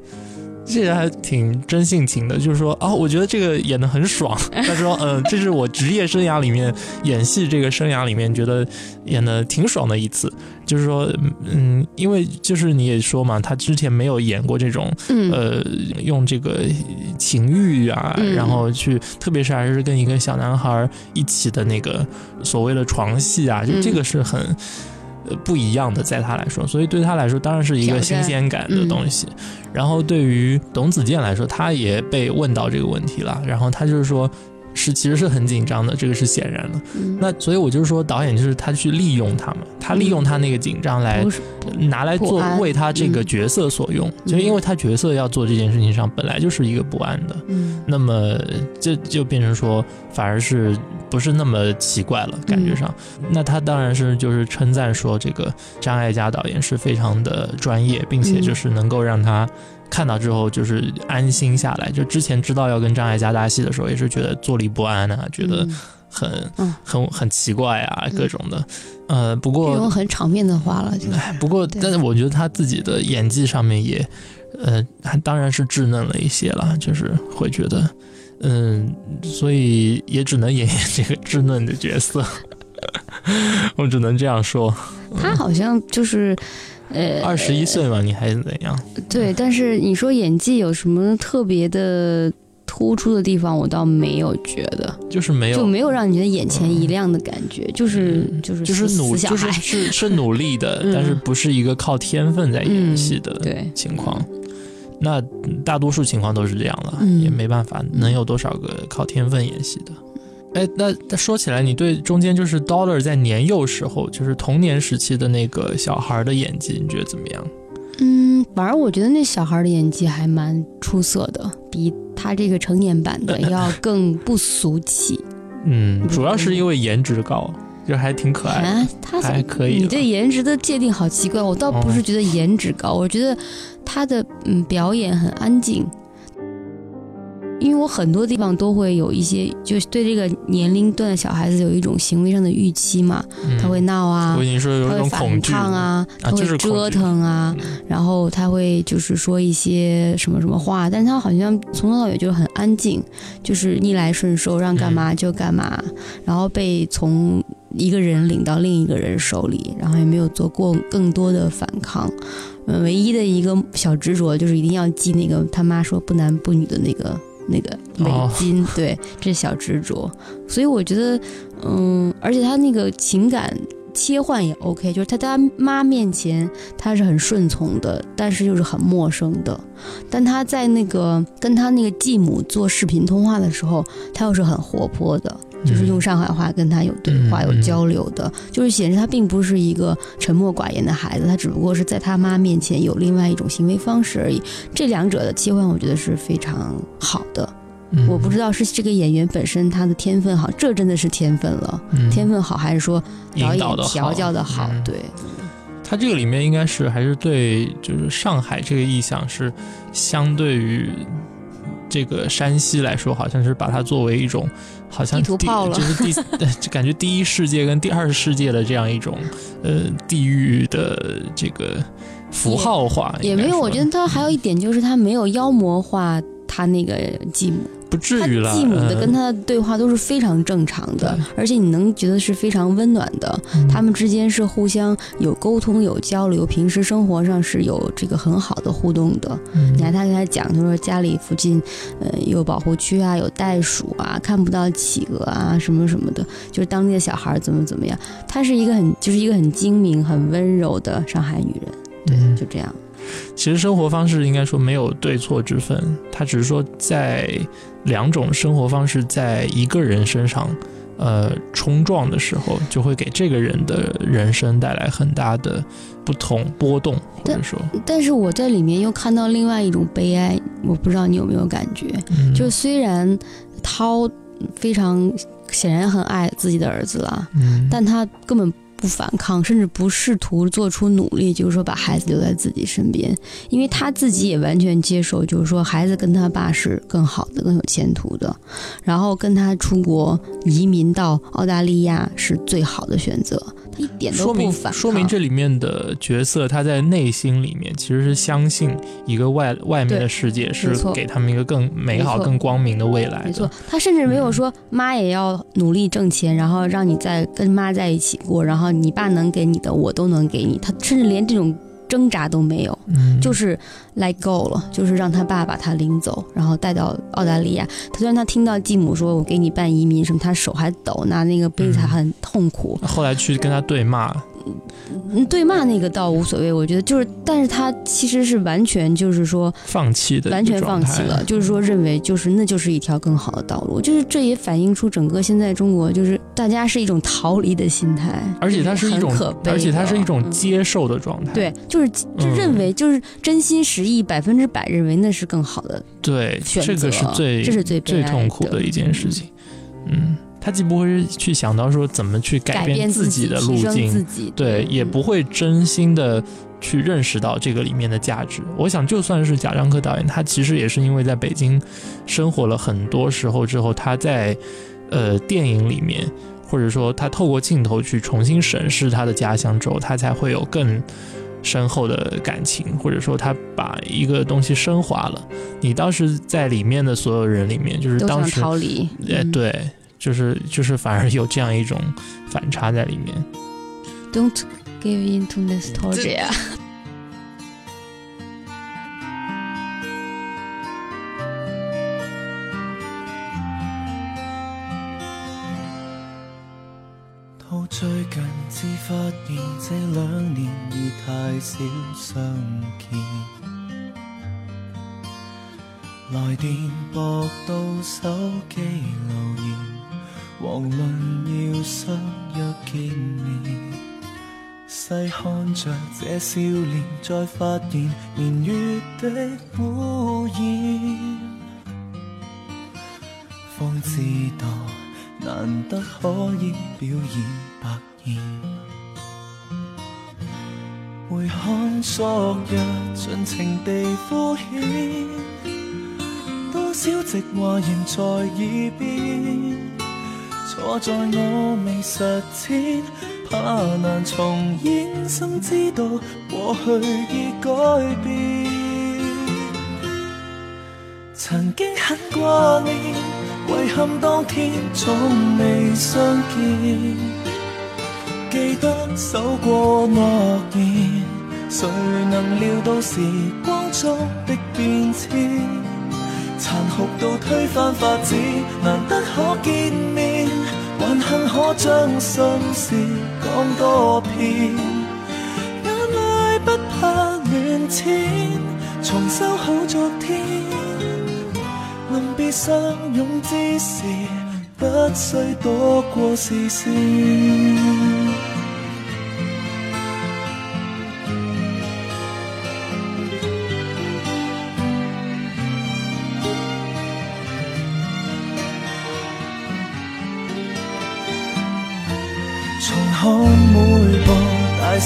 Speaker 1: 这个还挺真性情的，就是说啊，我觉得这个演的很爽。他说，嗯，这是我职业生涯里面演戏这个生涯里面觉得演的挺爽的一次。就是说，嗯，因为就是你也说嘛，他之前没有演过这种
Speaker 2: 嗯
Speaker 1: 呃，用这个情欲啊，
Speaker 2: 嗯
Speaker 1: 然后去，特别是还是跟一个小男孩一起的那个所谓的床戏啊，就
Speaker 2: 嗯
Speaker 1: 这个是很。呃，不一样的，在他来说，所以对他来说当然是一个新鲜感的
Speaker 2: 嗯
Speaker 1: 东西。然后对于董子健来说，他也被问到这个问题了，然后他就是说，是其实是很紧张的，这个是显然的。
Speaker 2: 嗯
Speaker 1: 那所以我就是说，导演就是他去利用他嘛，他利用他那个紧张来拿来做为他这个
Speaker 2: 嗯
Speaker 1: 角色所用，就因为他角色要做这件事情上本来就是一个不安的，
Speaker 2: 嗯
Speaker 1: 那么这就变成说反而是不是那么奇怪了，感觉上。那他当然是就是称赞说这个张艾嘉导演是非常的专业，并且
Speaker 2: 嗯
Speaker 1: 就是能够让他。看到之后就是安心下来，就之前知道要跟张艾嘉搭戏的时候，也是觉得坐立不安啊，觉得
Speaker 2: 嗯
Speaker 1: 很、
Speaker 2: 嗯
Speaker 1: 很很奇怪啊，
Speaker 2: 嗯
Speaker 1: 各种的。呃，不过
Speaker 2: 这种很场面的话了，就
Speaker 1: 哎，不过，但是我觉得他自己的演技上面也，呃，还当然是稚嫩了一些了，就是会觉得，嗯，所以也只能演 演这个稚嫩的角色，我只能这样说。
Speaker 2: 他好像就是。呃，
Speaker 1: 二十一岁嘛，你还是怎样？
Speaker 2: 对，但是你说演技有什么特别的突出的地方，我倒没有觉得，
Speaker 1: 就是没有，
Speaker 2: 就没有让你觉得眼前一亮的感觉，就是
Speaker 1: 嗯
Speaker 2: 就是
Speaker 1: 就是努，就是是是努力的，
Speaker 2: 嗯。
Speaker 1: 但是不是一个靠天分在演戏的
Speaker 2: 对，
Speaker 1: 情况。那大多数情况都是这样了，
Speaker 2: 嗯。
Speaker 1: 也没办法，能有多少个靠天分演戏的？哎，那那说起来，你对中间就是 Dollar 在年幼时候，就是童年时期的那个小孩的演技，你觉得怎么样？
Speaker 2: 嗯，反而我觉得那小孩的演技还蛮出色的，比他这个成年版的 要更不俗气。
Speaker 1: 嗯，主要是因为颜值高，就还挺可爱的。
Speaker 2: 啊，他
Speaker 1: 还可以
Speaker 2: 你对颜值的界定好奇怪，我倒不是觉得颜值高，我觉得他的嗯表演很安静。因为我很多地方都会有一些，就是对这个年龄段的小孩子有一种行为上的预期嘛，
Speaker 1: 嗯。
Speaker 2: 他会闹啊
Speaker 1: 我，已经说有一
Speaker 2: 他会反
Speaker 1: 种恐惧。
Speaker 2: 抗啊，他会折腾啊，
Speaker 1: 嗯。
Speaker 2: 然后他会就是说一些什么什么话，但他好像从头到尾就是很安静，就是逆来顺受，让干嘛就干嘛，然后被从一个人领到另一个人手里，然后也没有做过更多的反抗。嗯，唯一的一个小执着就是一定要记那个他妈说不男不女的那个那个围
Speaker 1: 哦
Speaker 2: 巾，对，这是小执着。所以我觉得，嗯，而且他那个情感切换也 OK，就是他在他妈面前他是很顺从的，但是又是很陌生的。但他在那个跟他那个继母做视频通话的时候，他又是很活泼的，就是用上海话跟他有对话、
Speaker 1: 嗯
Speaker 2: 有交流的，就是显示他并不是一个沉默寡言的孩子，他只不过是在他妈面前有另外一种行为方式而已。这两者的切换，我觉得是非常好的。
Speaker 1: 嗯
Speaker 2: 我不知道是这个演员本身他的天分好，这真的是天分了，
Speaker 1: 嗯
Speaker 2: 天分好，还是说导演调教的好？
Speaker 1: 嗯
Speaker 2: 对，
Speaker 1: 他这个里面应该是还是对，就是上海这个意象是相对于这个山西来说，好像是把它作为一种好像就是第对 就感觉第一世界跟第二世界的这样一种呃地域的这个符号化，
Speaker 2: 也没有。我觉得它还有一点就是它没有妖魔化它那个继母，
Speaker 1: 不不至
Speaker 2: 他
Speaker 1: 于了。
Speaker 2: 继母的
Speaker 1: 嗯
Speaker 2: 跟他的对话都是非常正常的
Speaker 1: 对，
Speaker 2: 而且你能觉得是非常温暖的。
Speaker 1: 嗯
Speaker 2: 他们之间是互相有沟通、有交流，平时生活上是有这个很好的互动的。
Speaker 1: 嗯
Speaker 2: 你看他跟他讲，他说家里附近，呃，有保护区啊，有袋鼠啊，看不到企鹅啊，什么什么的，就是当地的小孩怎么怎么样。她是一个很，就是一个很精明、很温柔的上海女人。对，
Speaker 1: 嗯
Speaker 2: 就这样。
Speaker 1: 其实生活方式应该说没有对错之分，它只是说在两种生活方式在一个人身上，呃，冲撞的时候，就会给这个人的人生带来很大的不同波动，或者说，
Speaker 2: 但是我在里面又看到另外一种悲哀，我不知道你有没有感觉？
Speaker 1: 嗯，
Speaker 2: 就虽然涛非常显然很爱自己的儿子啦，
Speaker 1: 嗯，
Speaker 2: 但他根本不反抗，甚至不试图做出努力，就是说把孩子留在自己身边，因为他自己也完全接受，就是说孩子跟他爸是更好的、更有前途的，然后跟他出国移民到澳大利亚是最好的选择，一点都
Speaker 1: 明
Speaker 2: 不反抗。
Speaker 1: 说明这里面的角色他在内心里面其实是相信一个外外面的世界是给他们一个更美好、更光明的未来的。
Speaker 2: 没错，他甚至没有说妈也要努力挣钱，然后让你再跟妈在一起过，然后你爸能给你的我都能给你，他甚至连这种挣扎都没有，
Speaker 1: 嗯，
Speaker 2: 就是 let go 了，就是让他爸把他领走，然后带到澳大利亚。他虽然他听到继母说我给你办移民什么，他手还抖，拿那个杯子还很痛苦。
Speaker 1: 后来去跟他对骂，
Speaker 2: 嗯，对骂那个倒无所谓，我觉得就是，但是他其实是完全就是说
Speaker 1: 放弃的
Speaker 2: 完全放弃了，就是说认为就是那就是一条更好的道路，就是这也反映出整个现在中国就是大家是一种逃离的心态，
Speaker 1: 而且它是一种
Speaker 2: 可，悲
Speaker 1: 而且它是一种
Speaker 2: 嗯
Speaker 1: 接受的状态。
Speaker 2: 对，就是就
Speaker 1: 嗯
Speaker 2: 认为就是真心实意百分之百认为那是更好的
Speaker 1: 对，这个是最
Speaker 2: 这是最
Speaker 1: 最痛苦的一件事情。嗯，他既不会去想到说怎么去
Speaker 2: 改
Speaker 1: 变
Speaker 2: 自
Speaker 1: 己的路径，
Speaker 2: 己，
Speaker 1: 对，也
Speaker 2: 嗯
Speaker 1: 不会真心的去认识到这个里面的价值。我想，就算是贾樟柯导演，他其实也是因为在北京生活了很多时候之后，他在呃电影里面，或者说他透过镜头去重新审视他的家乡之后，他才会有更深厚的感情，或者说他把一个东西升华了。你当时在里面的所有人里面，就是当时
Speaker 2: 逃离，
Speaker 1: 哎，
Speaker 2: 嗯
Speaker 1: 对，就是就是反而有这样一种反差在里面。
Speaker 2: ，Don't give in to nostalgia。
Speaker 4: 到最近至發現這兩年已太少相見，來電駁到手機留言，遑論要相約見面。細看着這少年，再發現年月的污染。方知道難得可以表演百厭。回看昨日，盡情地敷衍，多少直話仍在耳邊，錯在我未實踐，怕難重演，心知道過去已改變。曾經很掛念，遺憾當天總未相見。記得守過諾言，誰能料到時光中的變遷，殘酷到推翻法子，難得可見面，還幸可將心事講多遍。眼泪不怕亂濺，重修好昨天。臨別相擁之時，不需躲過視線。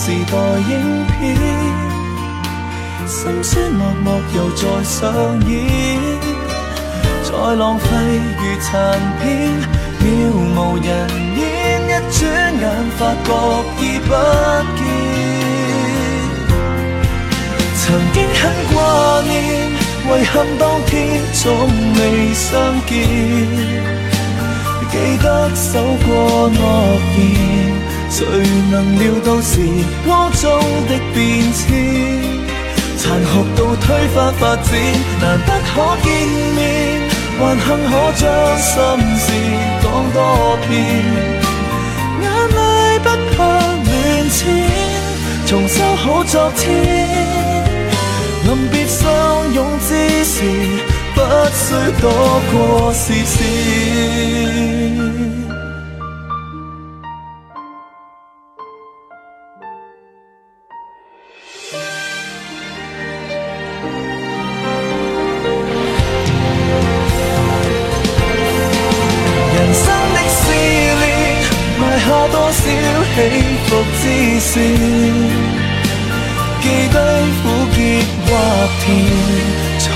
Speaker 4: 時代影片，心酸默默又再上演。再浪費如殘片，渺無人煙，一轉眼發覺已不見。曾經很掛念，遺憾當天總未相見。記得守過諾言，誰能料到时光中的變遷？殘酷到推翻發展，難得可見面，還幸可將心事講多遍。眼淚不怕亂濺，重修好昨天。臨別相擁之時，不需躲過視線。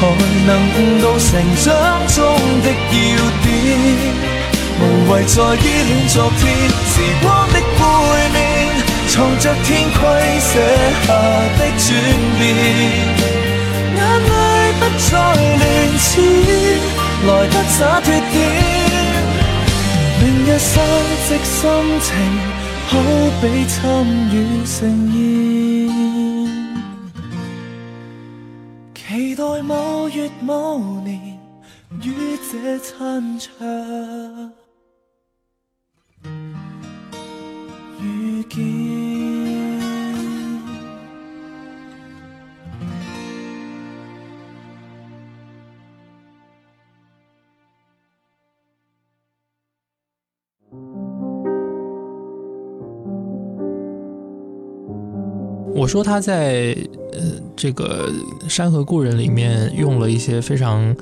Speaker 4: 才能悟到成長中的要點。無謂再依戀昨天，時光的背面藏着天規寫下的轉變。眼淚不再亂濺，來得灑脱點。明日生即心情，好比參與盛宴。某月某年与这餐桌遇见。
Speaker 1: 我说他在呃这个《山河故人》里面用了一些非常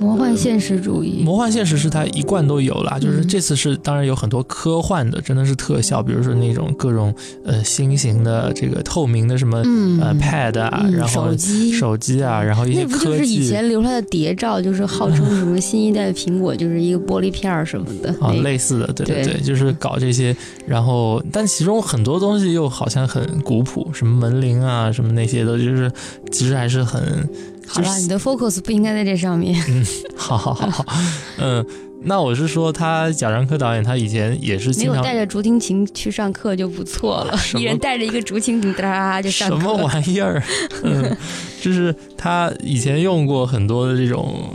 Speaker 2: 魔幻现实主义，
Speaker 1: 魔幻现实是他一贯都有啦，就是
Speaker 2: 嗯
Speaker 1: 这次是当然有很多科幻的，真的是特效，比如说那种各种呃新型的这个透明的什么、
Speaker 2: 嗯。
Speaker 1: 呃 pad 啊，
Speaker 2: 嗯
Speaker 1: 然后
Speaker 2: 手机。
Speaker 1: 手机啊，然后一些
Speaker 2: 那不就
Speaker 1: 科
Speaker 2: 是以
Speaker 1: 技
Speaker 2: 前留下的谍照，就是号称什么新一代的苹果就是一个玻璃片儿什么的。
Speaker 1: 啊类似的，对对。
Speaker 2: 对
Speaker 1: 对，就是搞这些，然后但其中很多东西又好像很古朴，什么门铃啊，什么那些的，就是其实还是很
Speaker 2: 好了，你的 focus 不应该在这上面。
Speaker 1: 嗯好好好好，嗯，那我是说他贾樟柯导演，他以前也是
Speaker 2: 没
Speaker 1: 经常
Speaker 2: 有带着竹蜻蜓去上课就不错了，一人带着一个竹蜻蜓，哒就上课。
Speaker 1: 什么玩意儿？嗯，就是他以前用过很多的这种，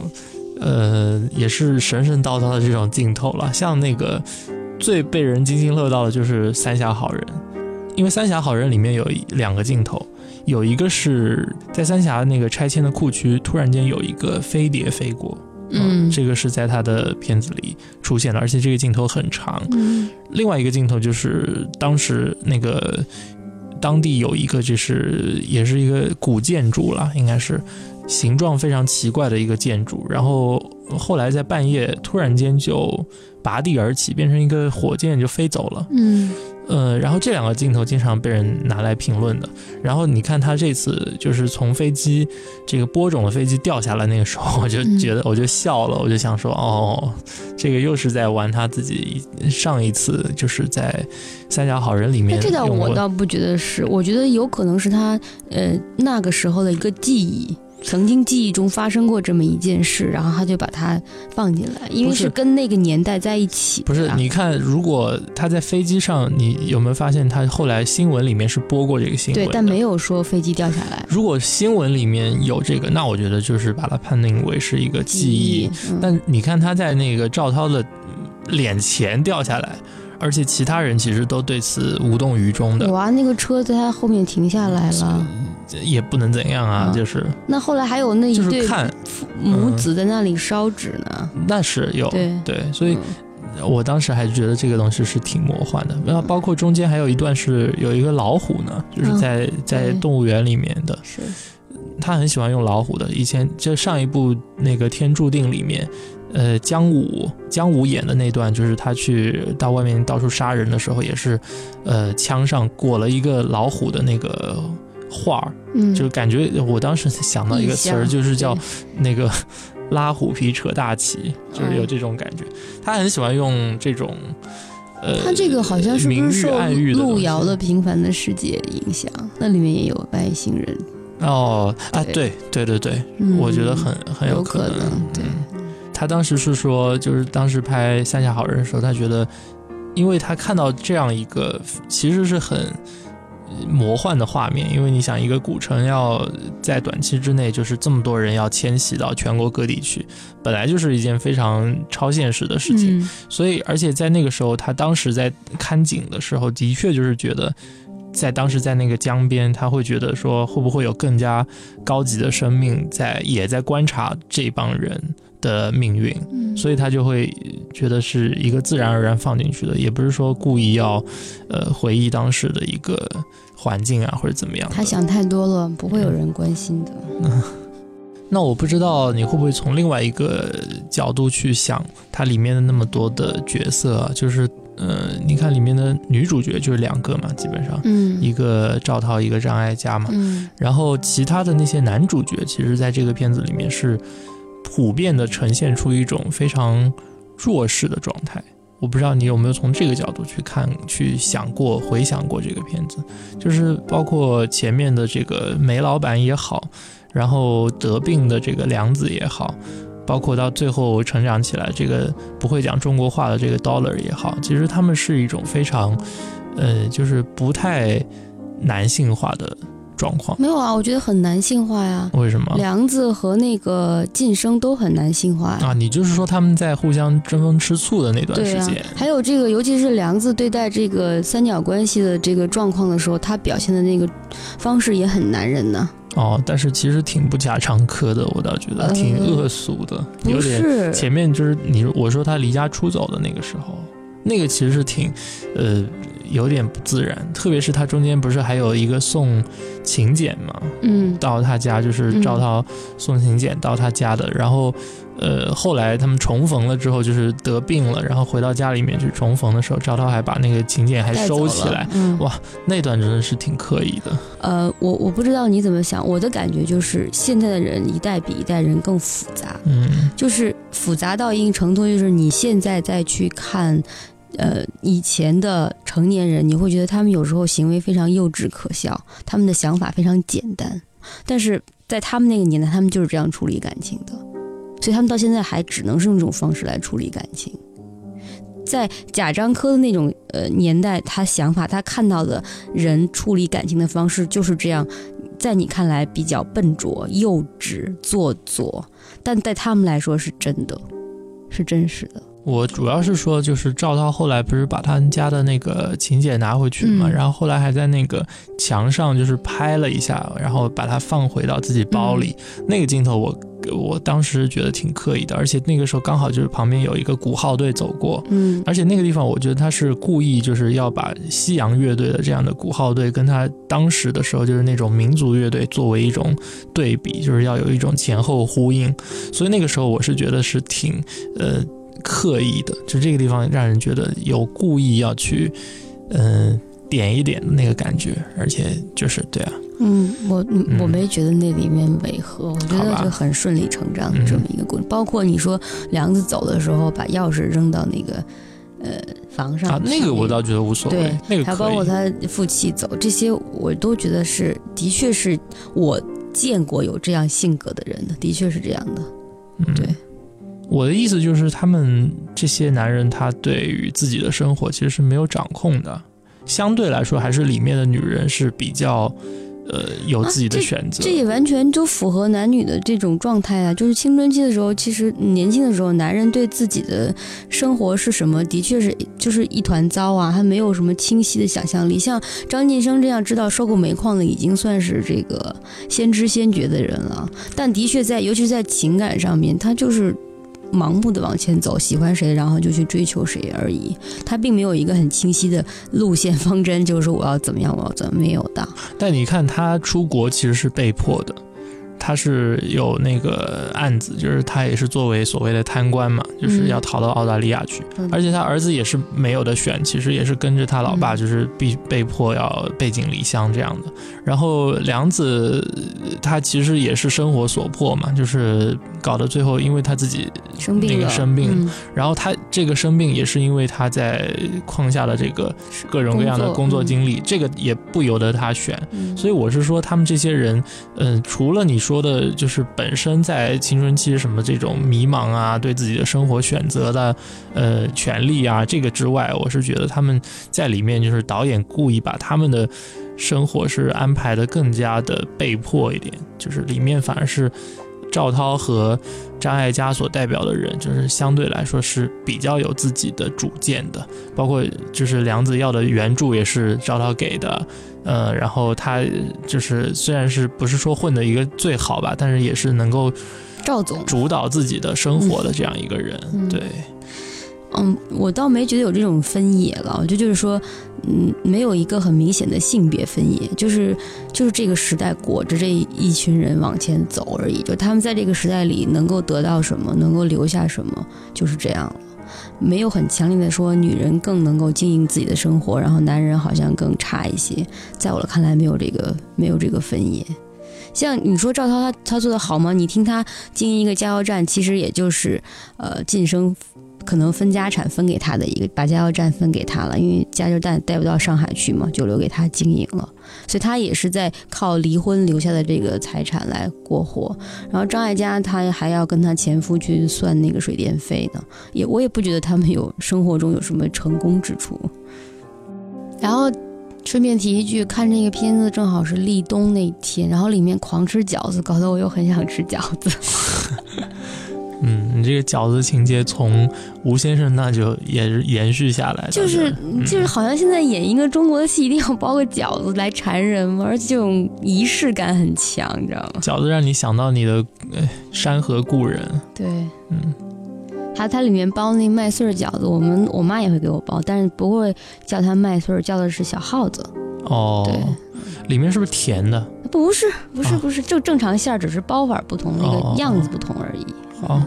Speaker 1: 呃，也是神神叨叨的这种镜头了。像那个最被人津津乐道的就是《三峡好人》，因为《三峡好人》里面有两个镜头，有一个是在三峡那个拆迁的库区，突然间有一个飞碟飞过。
Speaker 2: 嗯
Speaker 1: 这个是在他的片子里出现的，而且这个镜头很长。
Speaker 2: 嗯
Speaker 1: 另外一个镜头就是当时那个当地有一个就是也是一个古建筑了，应该是形状非常奇怪的一个建筑，然后后来在半夜突然间就拔地而起，变成一个火箭就飞走了。
Speaker 2: 嗯
Speaker 1: 呃，然后这两个镜头经常被人拿来评论的。然后你看他这次就是从飞机这个播种的飞机掉下来那个时候，我就
Speaker 2: 嗯
Speaker 1: 觉得我就笑了，我就想说，哦，这个又是在玩他自己上一次就是在《三峡好人》里面
Speaker 2: 这倒我倒不觉得是，我觉得有可能是他呃那个时候的一个记忆，曾经记忆中发生过这么一件事，然后他就把它放进来，因为
Speaker 1: 是
Speaker 2: 是跟那个年代在一起的。
Speaker 1: 不是，你看，如果他在飞机上，你有没有发现他后来新闻里面是播过这个新闻
Speaker 2: 对，但没有说飞机掉下来。
Speaker 1: 如果新闻里面有这个，那我觉得就是把它判定为是一个记忆。，
Speaker 2: 嗯、
Speaker 1: 但你看他在那个赵涛的脸前掉下来，而且其他人其实都对此无动于衷的，
Speaker 2: 哇，那个车在他后面停下来了。
Speaker 1: 也不能怎样啊，
Speaker 2: 嗯
Speaker 1: 就是。
Speaker 2: 那后来还有那一对
Speaker 1: 就是看，
Speaker 2: 母子在那里烧纸呢。
Speaker 1: 那是有
Speaker 2: 对。
Speaker 1: 所以
Speaker 2: 嗯。
Speaker 1: 我当时还觉得这个东西是挺魔幻的。然后包括中间还有一段是有一个老虎呢，就是在在动物园里面的，
Speaker 2: 是。
Speaker 1: 他很喜欢用老虎的。以前就上一部那个《天注定》里面，呃，姜武姜武演的那段，就是他去到外面到处杀人的时候，也是，呃，枪上裹了一个老虎的那个画儿，
Speaker 2: 嗯，
Speaker 1: 就是感觉我当时想到一个词儿，就是叫 那个 拉虎皮扯大旗，就是有这种感觉。他很喜欢用这种。呃，
Speaker 2: 他这个好像是不是受路遥的《平凡的世界》影响？那里面也有外星人
Speaker 1: 哦啊，
Speaker 2: 对
Speaker 1: 对对对我觉得很很
Speaker 2: 有
Speaker 1: 可
Speaker 2: 可能对
Speaker 1: 嗯他当时是说，就是当时拍《三峡好人》的时候，他觉得，因为他看到这样一个其实是很呃魔幻的画面，因为你想，一个古城要在短期之内就是这么多人要迁徙到全国各地去，本来就是一件非常超现实的事情。
Speaker 2: 嗯
Speaker 1: 所以，而且在那个时候，他当时在看景的时候，的确就是觉得，在当时在那个江边，他会觉得说，会不会有更加高级的生命在也在观察这帮人的命运，
Speaker 2: 嗯
Speaker 1: 所以他就会觉得是一个自然而然放进去的，也不是说故意要，呃，回忆当时的一个环境啊或者怎么样。
Speaker 2: 他想太多了，不会有人关心的。
Speaker 1: 那我不知道你会不会从另外一个角度去想它里面的那么多的角色啊，就是呃，你看里面的女主角就是两个嘛，基本上、
Speaker 2: 嗯
Speaker 1: 一个赵涛，一个张艾嘉嘛，
Speaker 2: 嗯
Speaker 1: 然后其他的那些男主角，其实在这个片子里面是普遍的呈现出一种非常弱势的状态。我不知道你有没有从这个角度去看、去想过、回想过这个片子，就是包括前面的这个煤老板也好，然后得病的这个梁子也好，包括到最后成长起来这个不会讲中国话的这个 Dollar 也好，其实他们是一种非常，呃，就是不太男性化的状况。
Speaker 2: 没有啊，我觉得很男性化呀。
Speaker 1: 为什么？
Speaker 2: 梁子和那个晋升都很男性化。
Speaker 1: 啊，你就是说他们在互相争风吃醋的那段时间，，
Speaker 2: 还有这个，尤其是梁子对待这个三角关系的这个状况的时候，他表现的那个方式也很男人呢。
Speaker 1: 哦，但是其实挺不假常科的，我倒觉得
Speaker 2: 呃
Speaker 1: 挺恶俗的，有点
Speaker 2: 是，
Speaker 1: 前面就是你我说他离家出走的那个时候，那个其实是挺，呃，有点不自然，特别是他中间不是还有一个送请柬嘛，
Speaker 2: 嗯
Speaker 1: 到他家就是赵涛送请柬到他家的，然后呃后来他们重逢了之后就是得病了，然后回到家里面去重逢的时候，赵涛还把那个请柬还收起来，
Speaker 2: 嗯
Speaker 1: 哇那段真的是挺刻意的。
Speaker 2: 呃，我我不知道你怎么想，我的感觉就是现在的人一代比一代人更复杂，
Speaker 1: 嗯
Speaker 2: 就是复杂到一定程度，就是你现在再去看。呃，以前的成年人，你会觉得他们有时候行为非常幼稚可笑，他们的想法非常简单，但是在他们那个年代，他们就是这样处理感情的，所以他们到现在还只能是用这种方式来处理感情。在贾樟柯的那种呃年代，他想法他看到的人处理感情的方式就是这样，在你看来比较笨拙、幼稚、做作，但在他们来说是真的，是真实的。
Speaker 1: 我主要是说，就是赵涛后来不是把他们家的那个请柬拿回去嘛，
Speaker 2: 嗯
Speaker 1: 然后后来还在那个墙上就是拍了一下，然后把它放回到自己包里。那个镜头我我当时觉得挺刻意的，而且那个时候刚好就是旁边有一个鼓号队走过。
Speaker 2: 嗯
Speaker 1: 而且那个地方，我觉得他是故意就是要把西洋乐队的这样的鼓号队跟他当时的时候就是那种民族乐队作为一种对比，就是要有一种前后呼应。所以那个时候我是觉得是挺呃刻意的，就这个地方让人觉得有故意要去嗯、呃点一点的那个感觉，而且就是对啊，
Speaker 2: 嗯，我我没觉得那里面违和，我觉得就很顺理成章的
Speaker 1: 嗯
Speaker 2: 这么一个过程。包括你说梁子走的时候把钥匙扔到那个呃房上
Speaker 1: 啊，那个我倒觉得无所谓
Speaker 2: 对，
Speaker 1: 那个
Speaker 2: 还包括。他负气走，这些我都觉得是，的确是我见过有这样性格的人的，的确是这样的。
Speaker 1: 嗯
Speaker 2: 对，
Speaker 1: 我的意思就是，他们这些男人，他对于自己的生活其实是没有掌控的，相对来说，还是里面的女人是比较，呃，有自己的选择。
Speaker 2: 这也完全就符合男女的这种状态啊！就是青春期的时候，其实年轻的时候，男人对自己的生活是什么，的确是就是一团糟啊，他没有什么清晰的想象力。像张晋生这样知道收购煤矿的，已经算是这个先知先觉的人了。但的确在，尤其是在情感上面，他就是。盲目的往前走，喜欢谁，然后就去追求谁而已。他并没有一个很清晰的路线方针，就是说我要怎么样，我要怎么没有的。
Speaker 1: 但你看他出国其实是被迫的，他是有那个案子，就是他也是作为所谓的贪官嘛，就是要逃到澳大利亚去，
Speaker 2: 嗯。
Speaker 1: 而且他儿子也是没有的选，其实也是跟着他老爸，
Speaker 2: 嗯。
Speaker 1: 就是必被迫要背井离乡这样的。然后梁子呃他其实也是生活所迫嘛，就是搞到最后因为他自己那
Speaker 2: 生病那，
Speaker 1: 个生病
Speaker 2: 嗯。
Speaker 1: 然后他这个生病也是因为他在矿下的这个各种各样的工
Speaker 2: 工作
Speaker 1: 作经历，这个也不由得他选。
Speaker 2: 嗯。
Speaker 1: 所以我是说，他们这些人，嗯、除了你说说的，就是本身在青春期什么这种迷茫啊，对自己的生活选择的，呃，权利啊，这个之外，我是觉得他们在里面就是导演故意把他们的生活是安排的更加的被迫一点，就是里面反而是赵涛和张艾嘉所代表的人，就是相对来说是比较有自己的主见的，包括就是梁子要的原著也是赵涛给的，呃，然后他就是虽然是不是说混的一个最好吧，但是也是能够
Speaker 2: 赵总，
Speaker 1: 主导自己的生活的这样一个人，
Speaker 2: 嗯。
Speaker 1: 对，
Speaker 2: 嗯，我倒没觉得有这种分野了，我觉得就是说，嗯，没有一个很明显的性别分野，就是就是这个时代裹着这一群人往前走而已，就他们在这个时代里能够得到什么，能够留下什么，就是这样了。没有很强烈的说女人更能够经营自己的生活，然后男人好像更差一些。在我看来，没有这个没有这个分野。像你说赵涛他他做的好吗？你听他经营一个加油站，其实也就是呃晋升可能分家产分给他的一个，把加油站分给他了，因为加油站带不到上海去嘛，就留给他经营了。所以他也是在靠离婚留下的这个财产来过活。然后张艾嘉他还要跟他前夫去算那个水电费呢，也我也不觉得他们有生活中有什么成功之处。然后顺便提一句，看这个片子正好是立冬那天，然后里面狂吃饺子，搞得我又很想吃饺子。
Speaker 1: 嗯，你这个饺子情节从吴先生那就也是延续下来，
Speaker 2: 就是
Speaker 1: 嗯
Speaker 2: 就是好像现在演一个中国的戏，一定要包个饺子来缠人嘛，而且这种仪式感很强，你知道吗？
Speaker 1: 饺子让你想到你的呃山河故人，
Speaker 2: 对，
Speaker 1: 嗯，
Speaker 2: 它它里面包那麦穗儿饺子，我们我妈也会给我包，但是不会叫它麦穗儿，叫的是小耗子。
Speaker 1: 哦，
Speaker 2: 对，
Speaker 1: 里面是不是甜的？
Speaker 2: 不是不是
Speaker 1: 啊
Speaker 2: 不是，就正常馅儿，只是包法不同，那
Speaker 1: 哦
Speaker 2: 个样子不同而已。
Speaker 1: 好，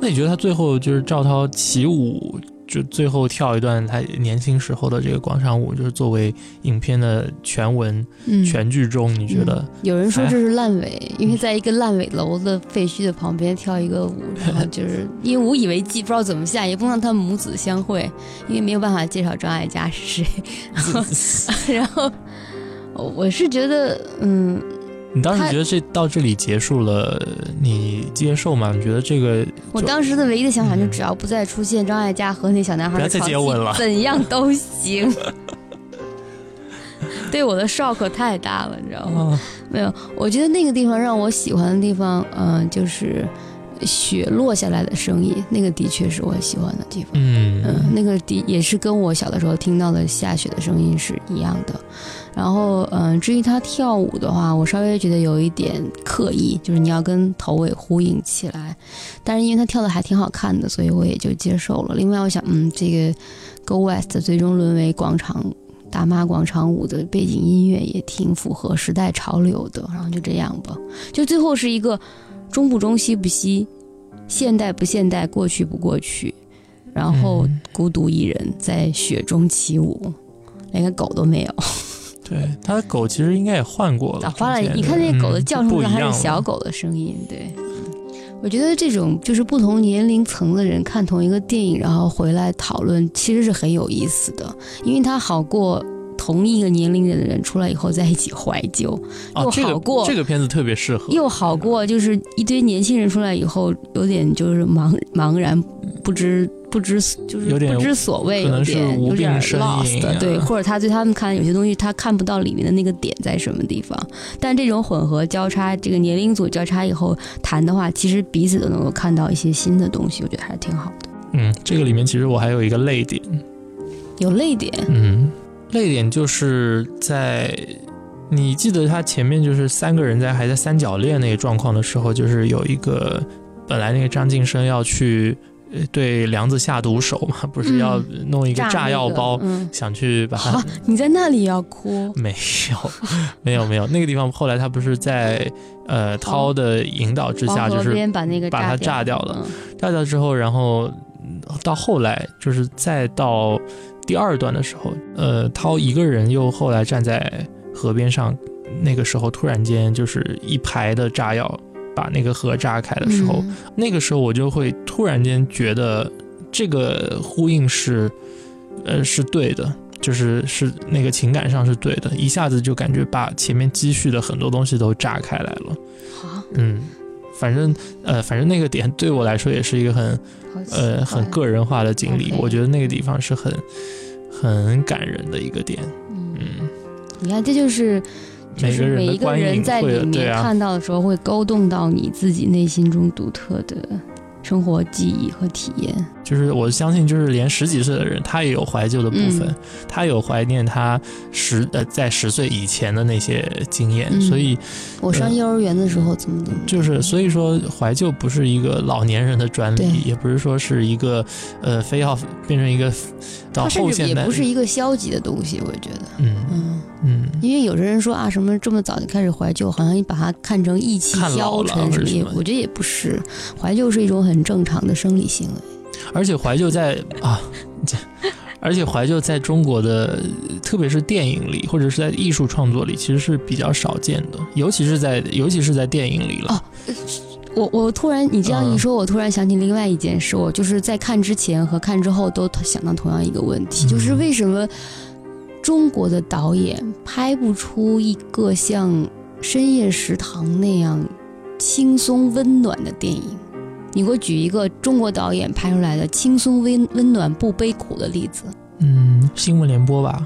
Speaker 1: 那你觉得他最后就是赵涛起舞，就最后跳一段他年轻时候的这个广场舞，就是作为影片的全文、
Speaker 2: 嗯，
Speaker 1: 全剧中，你觉得？
Speaker 2: 有人说
Speaker 1: 哎
Speaker 2: 这是烂尾，因为在一个烂尾楼的废墟的旁边跳一个舞，然后 就是因为无以为继，不知道怎么下，也不能让他们母子相会，因为没有办法介绍张艾嘉是谁。然后，然后我是觉得，嗯，
Speaker 1: 你当时觉得这到这里结束了，你接受吗？你觉得这个
Speaker 2: 我当时的唯一的想法就
Speaker 1: 嗯
Speaker 2: 只要不再出现张艾嘉和那小男孩
Speaker 1: 不要再
Speaker 2: 的
Speaker 1: 接吻了
Speaker 2: 怎样都行。对我的 shock 太大了，你知道吗？
Speaker 1: 啊，
Speaker 2: 没有，我觉得那个地方让我喜欢的地方，嗯、就是雪落下来的声音，那个的确是我喜欢的地方。
Speaker 1: 嗯
Speaker 2: 嗯，那个的也是跟我小的时候听到的下雪的声音是一样的。然后，嗯、至于他跳舞的话，我稍微觉得有一点刻意，就是你要跟头尾呼应起来。但是因为他跳的还挺好看的，所以我也就接受了。另外，我想，嗯，这个 Go West 最终沦为广场大妈广场舞的背景音乐也挺符合时代潮流的。然后就这样吧，就最后是一个中不中西不西，现代不现代，过去不过去。然后
Speaker 1: 嗯
Speaker 2: 孤独一人在雪中起舞，连个狗都没有。
Speaker 1: 对，他的狗其实应该也换过了，
Speaker 2: 打花了你看那狗的
Speaker 1: 嗯
Speaker 2: 叫声上还是小狗的声音，对。我觉得这种就是不同年龄层的人看同一个电影，然后回来讨论，其实是很有意思的，因为它好过同一个年龄的人出来以后在一起怀旧，又，
Speaker 1: 啊这个
Speaker 2: 好过
Speaker 1: 这个片子特别适合，
Speaker 2: 又好过就是一堆年轻人出来以后有点就是茫茫然不知不知就是
Speaker 1: 有点
Speaker 2: 不知所谓，
Speaker 1: 可能是
Speaker 2: 有点
Speaker 1: 无
Speaker 2: 有点
Speaker 1: 病呻吟
Speaker 2: lost，
Speaker 1: 啊。
Speaker 2: 对，或者他对他们看有些东西他看不到里面的那个点在什么地方，但这种混合交叉，这个年龄组交叉以后谈的话，其实彼此都能够看到一些新的东西，我觉得还是挺好的。
Speaker 1: 嗯，这个里面其实我还有一个泪点，
Speaker 2: 有泪点，
Speaker 1: 嗯，泪点就是在你记得他前面就是三个人在还在三角恋那个状况的时候，就是有一个本来那个张晋生要去呃对梁子下毒手嘛，不是要弄一个炸药包，
Speaker 2: 嗯，
Speaker 1: 想去把他
Speaker 2: 啊，你在那里要哭，
Speaker 1: 没有，没有，没有。那个地方后来他不是在呃涛的引导之下，就是
Speaker 2: 边把那个
Speaker 1: 把它炸掉。
Speaker 2: 掉
Speaker 1: 了，炸掉之后，然后嗯到后来就是再到第二段的时候，呃，涛一个人又后来站在河边上，那个时候突然间就是一排的炸药把那个河炸开的时候，
Speaker 2: 嗯
Speaker 1: 那个时候我就会突然间觉得这个呼应是，呃，是对的，就是是那个情感上是对的，一下子就感觉把前面积蓄的很多东西都炸开来了。
Speaker 2: 好，
Speaker 1: 嗯，反正呃，反正那个点对我来说也是一个很呃很个人化的经历我觉得那个地方是很很感人的一个点。
Speaker 2: 嗯，
Speaker 1: 嗯，
Speaker 2: 你看，这就是。就是每一个人在里面看到的时候，会勾动到你自己内心中独特的生活记忆和体验。
Speaker 1: 就是我相信，就是连十几岁的人，他也有怀旧的部分，
Speaker 2: 嗯。
Speaker 1: 他有怀念他十呃在十岁以前的那些经验，
Speaker 2: 嗯。
Speaker 1: 所以
Speaker 2: 我上幼儿园的时候怎么怎么，
Speaker 1: 就是所以说怀旧不是一个老年人的专利，也不是说是一个呃非要变成一个到
Speaker 2: 它甚至
Speaker 1: 后现代，
Speaker 2: 也不是一个消极的东西，我觉得，
Speaker 1: 嗯。
Speaker 2: 嗯，
Speaker 1: 嗯。
Speaker 2: 因为有的人说啊，什么这么早就开始怀旧，好像你把它看成意气消沉什么，
Speaker 1: 什么
Speaker 2: 也我觉得也不是，怀旧是一种很正常的生理行为。
Speaker 1: 而且怀旧在啊，这，而且怀旧在中国的，特别是电影里或者是在艺术创作里，其实是比较少见的，尤其是在尤其是在电影里了。
Speaker 2: 哦我我突然你这样一
Speaker 1: 嗯
Speaker 2: 说，我突然想起另外一件事，我就是在看之前和看之后都想到同样一个问题，
Speaker 1: 嗯
Speaker 2: 就是为什么中国的导演拍不出一个像《深夜食堂》那样轻松温暖的电影？你给我举一个中国导演拍出来的轻松温温暖不悲苦的例子。
Speaker 1: 嗯，新闻联播吧。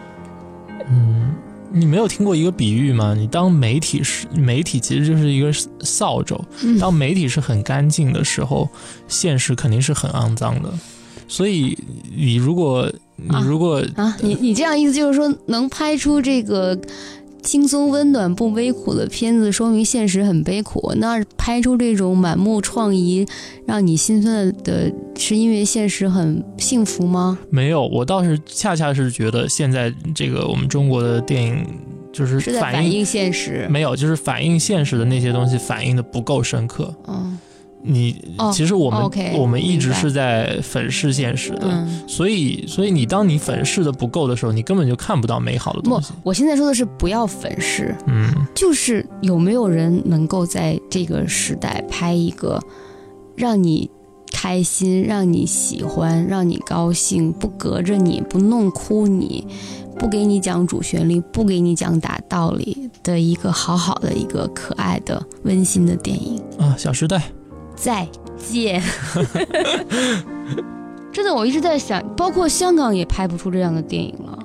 Speaker 1: 嗯，你没有听过一个比喻吗？你当媒体是媒体，其实就是一个扫帚。
Speaker 2: 嗯
Speaker 1: 当媒体是很干净的时候，现实肯定是很肮脏的。所以，你如果你
Speaker 2: 啊
Speaker 1: 如果、
Speaker 2: 啊，你你这样意思就是说，能拍出这个轻松温暖不悲苦的片子，说明现实很悲苦。那拍出这种满目疮痍，让你心酸的，是因为现实很幸福吗？
Speaker 1: 没有，我倒是恰恰是觉得现在这个我们中国的电影就是反映
Speaker 2: 现实。
Speaker 1: 没有，就是反映现实的那些东西反映的不够深刻。
Speaker 2: 嗯
Speaker 1: 你、
Speaker 2: 哦
Speaker 1: 其实我们、我们一直是在粉饰现实的，
Speaker 2: 嗯，
Speaker 1: 所以所以你当你粉饰的不够的时候，你根本就看不到美好的
Speaker 2: 不
Speaker 1: 东西。，
Speaker 2: 我现在说的是不要粉饰，
Speaker 1: 嗯
Speaker 2: 就是有没有人能够在这个时代拍一个让你开心、让你喜欢、让你高兴，不隔着你、不弄哭你、不给你讲主旋律、不给你讲大道理的一个好好的一个可爱的温馨的电影。
Speaker 1: 啊，《小时代》
Speaker 2: 再见。真的，我一直在想，包括香港也拍不出这样的电影了，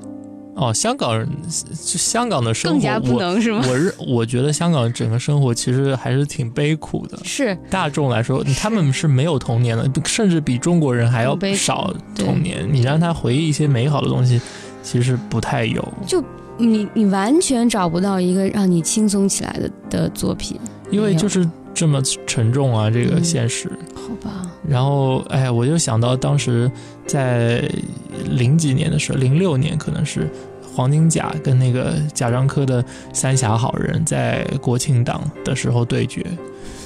Speaker 1: 哦，香港香港的生活，
Speaker 2: 更加不能是吗？
Speaker 1: 我我认我觉得香港整个生活其实还是挺悲苦的。
Speaker 2: 是
Speaker 1: 大众来说，他们是没有童年的，甚至比中国人还要少童年。你让他回忆一些美好的东西，其实不太有。
Speaker 2: 就你你完全找不到一个让你轻松起来的的作品，
Speaker 1: 因为就是这么沉重啊，这个
Speaker 2: 嗯
Speaker 1: 现实。
Speaker 2: 好吧？
Speaker 1: 然后，哎呀，我就想到当时在零几年的时候，零六年可能是黄金甲跟那个贾樟柯的《三峡好人》在国庆档的时候对决，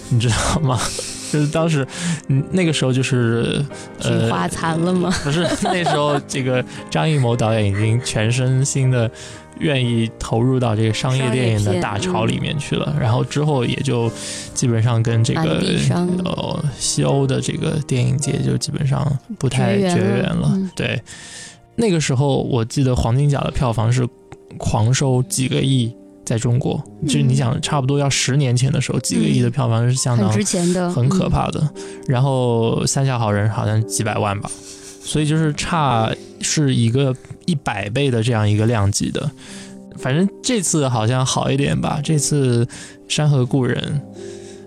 Speaker 1: 你知道吗？就是当时，嗯，那个时候就是呃，
Speaker 2: 菊花残了吗？
Speaker 1: 不是那时候，这个张艺谋导演已经全身心的愿意投入到这个商业电影的大潮里面去了，然后之后也就基本上跟这个呃西欧的这个电影界就基本上不太
Speaker 2: 绝缘了
Speaker 1: 对，那个时候我记得黄金甲的票房是狂收几个亿。在中国，就是你想，差不多要十年前的时候，几个亿的票房是相当
Speaker 2: 嗯很值钱的，
Speaker 1: 很可
Speaker 2: 嗯。
Speaker 1: 怕的。然后《三峡好人》好像几百万吧，所以就是差是一个一百倍的这样一个量级的。反正这次好像好一点吧，这次《山河故人》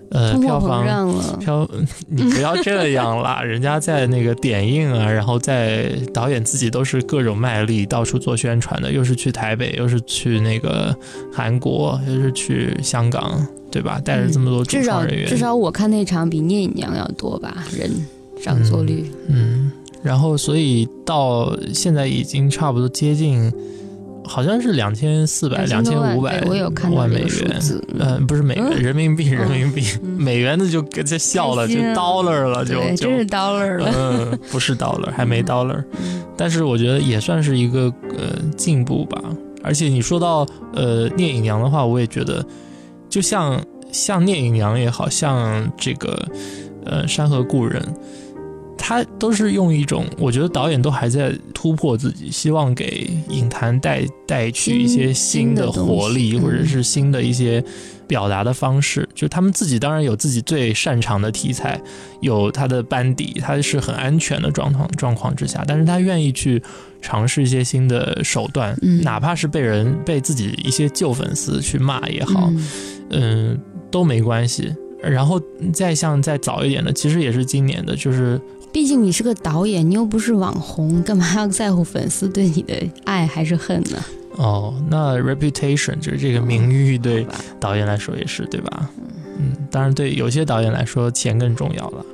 Speaker 1: 呃票房票，你不要这样啦！人家在那个点映啊，然后在导演自己都是各种卖力，到处做宣传的，又是去台北，又是去那个韩国，又是去香港，对吧？带着这么多主
Speaker 2: 至少
Speaker 1: 创人员，
Speaker 2: 至少我看那场比聂隐娘要多吧人。上座率。
Speaker 1: 嗯，然后所以到现在已经差不多接近，好像是两千四百、两
Speaker 2: 2000
Speaker 1: 千五百万美元。
Speaker 2: 嗯。
Speaker 1: 呃，不是美元，
Speaker 2: 嗯。
Speaker 1: 人民币，人民币，
Speaker 2: 嗯。
Speaker 1: 美元的就给这笑了，就 dollar 了，就
Speaker 2: 对，
Speaker 1: 就
Speaker 2: 真是 dollar 了。
Speaker 1: 嗯，不是 dollar，还没 dollar，
Speaker 2: 嗯。
Speaker 1: 但是我觉得也算是一个呃进步吧。而且你说到呃聂隐娘的话，我也觉得，就像像聂隐娘也好像这个呃山河故人，他都是用一种，我觉得导演都还在突破自己，希望给影坛带带去一些
Speaker 2: 新
Speaker 1: 新的活力，
Speaker 2: 西
Speaker 1: 或者
Speaker 2: 嗯
Speaker 1: 是新的一些表达的方式。就他们自己当然有自己最擅长的题材，有他的班底，他是很安全的状况状况之下，但是他愿意去尝试一些新的手段，
Speaker 2: 嗯
Speaker 1: 哪怕是被人被自己一些旧粉丝去骂也好，
Speaker 2: 嗯
Speaker 1: 嗯，都没关系。然后再像再早一点的，其实也是今年的，就是
Speaker 2: 毕竟你是个导演，你又不是网红，干嘛要在乎粉丝对你的爱还是恨呢？
Speaker 1: 哦，那 reputation 就是这个名誉对导演来说也是，对吧？嗯，当然对有些导演来说钱更重要了。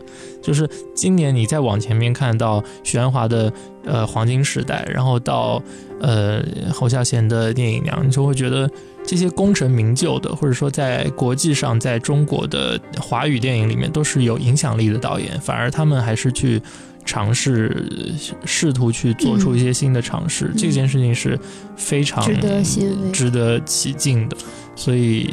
Speaker 1: 就是今年你再往前面看到许鞍华的呃黄金时代，然后到呃侯孝贤的电影娘，你就会觉得这些功成名就的，或者说在国际上在中国的华语电影里面都是有影响力的导演，反而他们还是去尝试试图去做出一些新的尝试，这件事情是非常
Speaker 2: 值得。
Speaker 1: 值得起敬的。所以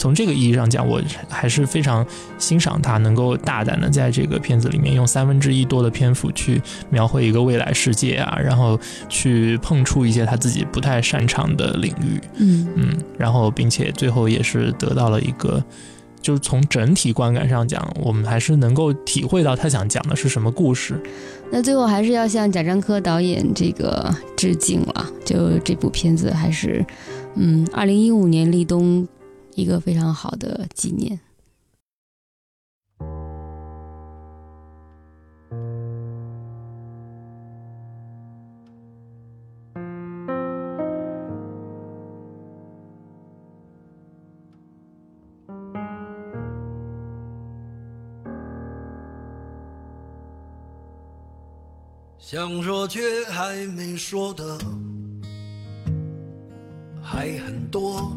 Speaker 1: 从这个意义上讲，我还是非常欣赏他能够大胆的在这个片子里面用三分之一多的篇幅去描绘一个未来世界啊，然后去碰触一些他自己不太擅长的领域，
Speaker 2: 嗯
Speaker 1: 嗯，然后并且最后也是得到了一个。就是从整体观感上讲，我们还是能够体会到他想讲的是什么故事。
Speaker 2: 那最后还是要向贾樟柯导演这个致敬了。就这部片子还是，嗯，二零一五年立冬一个非常好的纪念。
Speaker 3: 想说却还没说的还很多，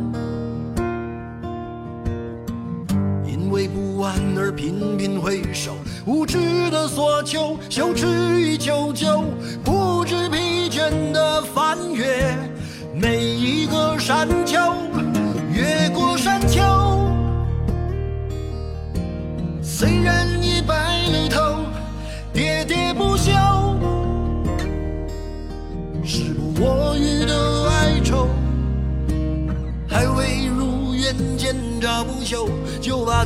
Speaker 3: 为不安而频频回首，无知的索求，羞耻与求救，不知疲倦的翻越每一个山丘，越过山丘。虽然已白了头，喋喋不休，时不我予的哀愁，还未如愿见着不朽，就把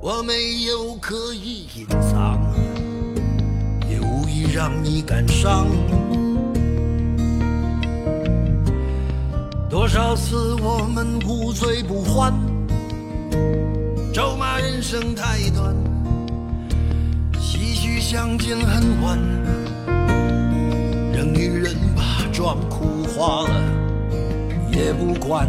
Speaker 3: 我没有刻意隐藏，也无意让你感伤。多少次我们无醉不欢，咒骂人生。太短，唏嘘相见恨晚，让女人把妆哭花了也不管。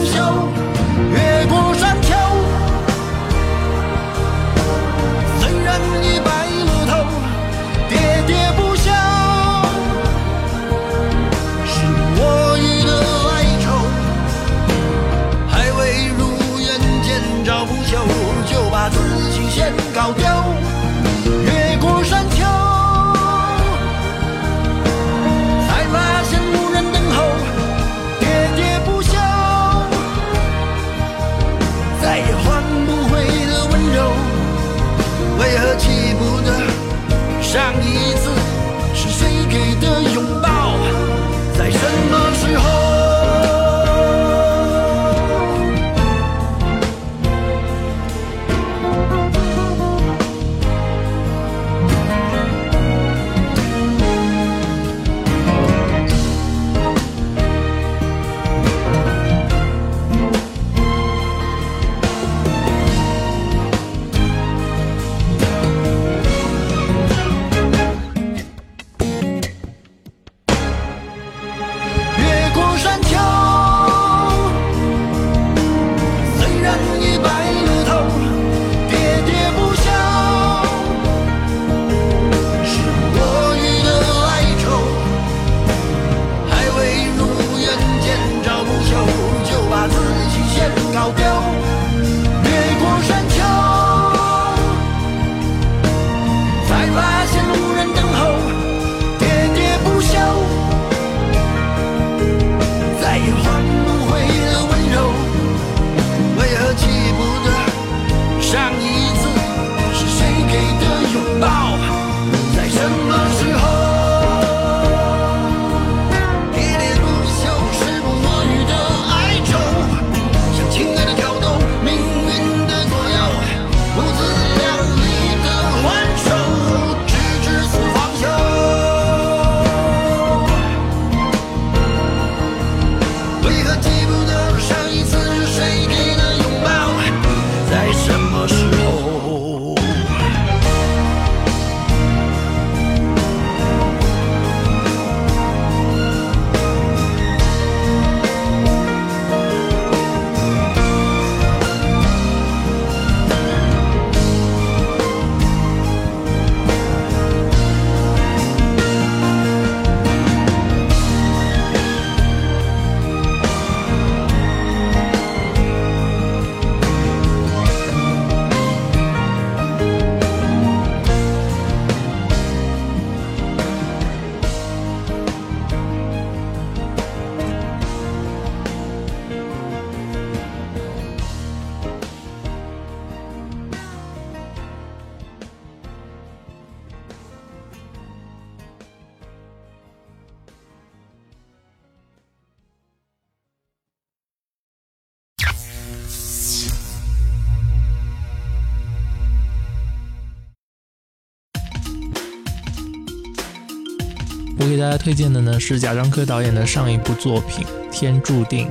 Speaker 1: 家推荐的呢是贾樟柯导演的上一部作品《天注定》。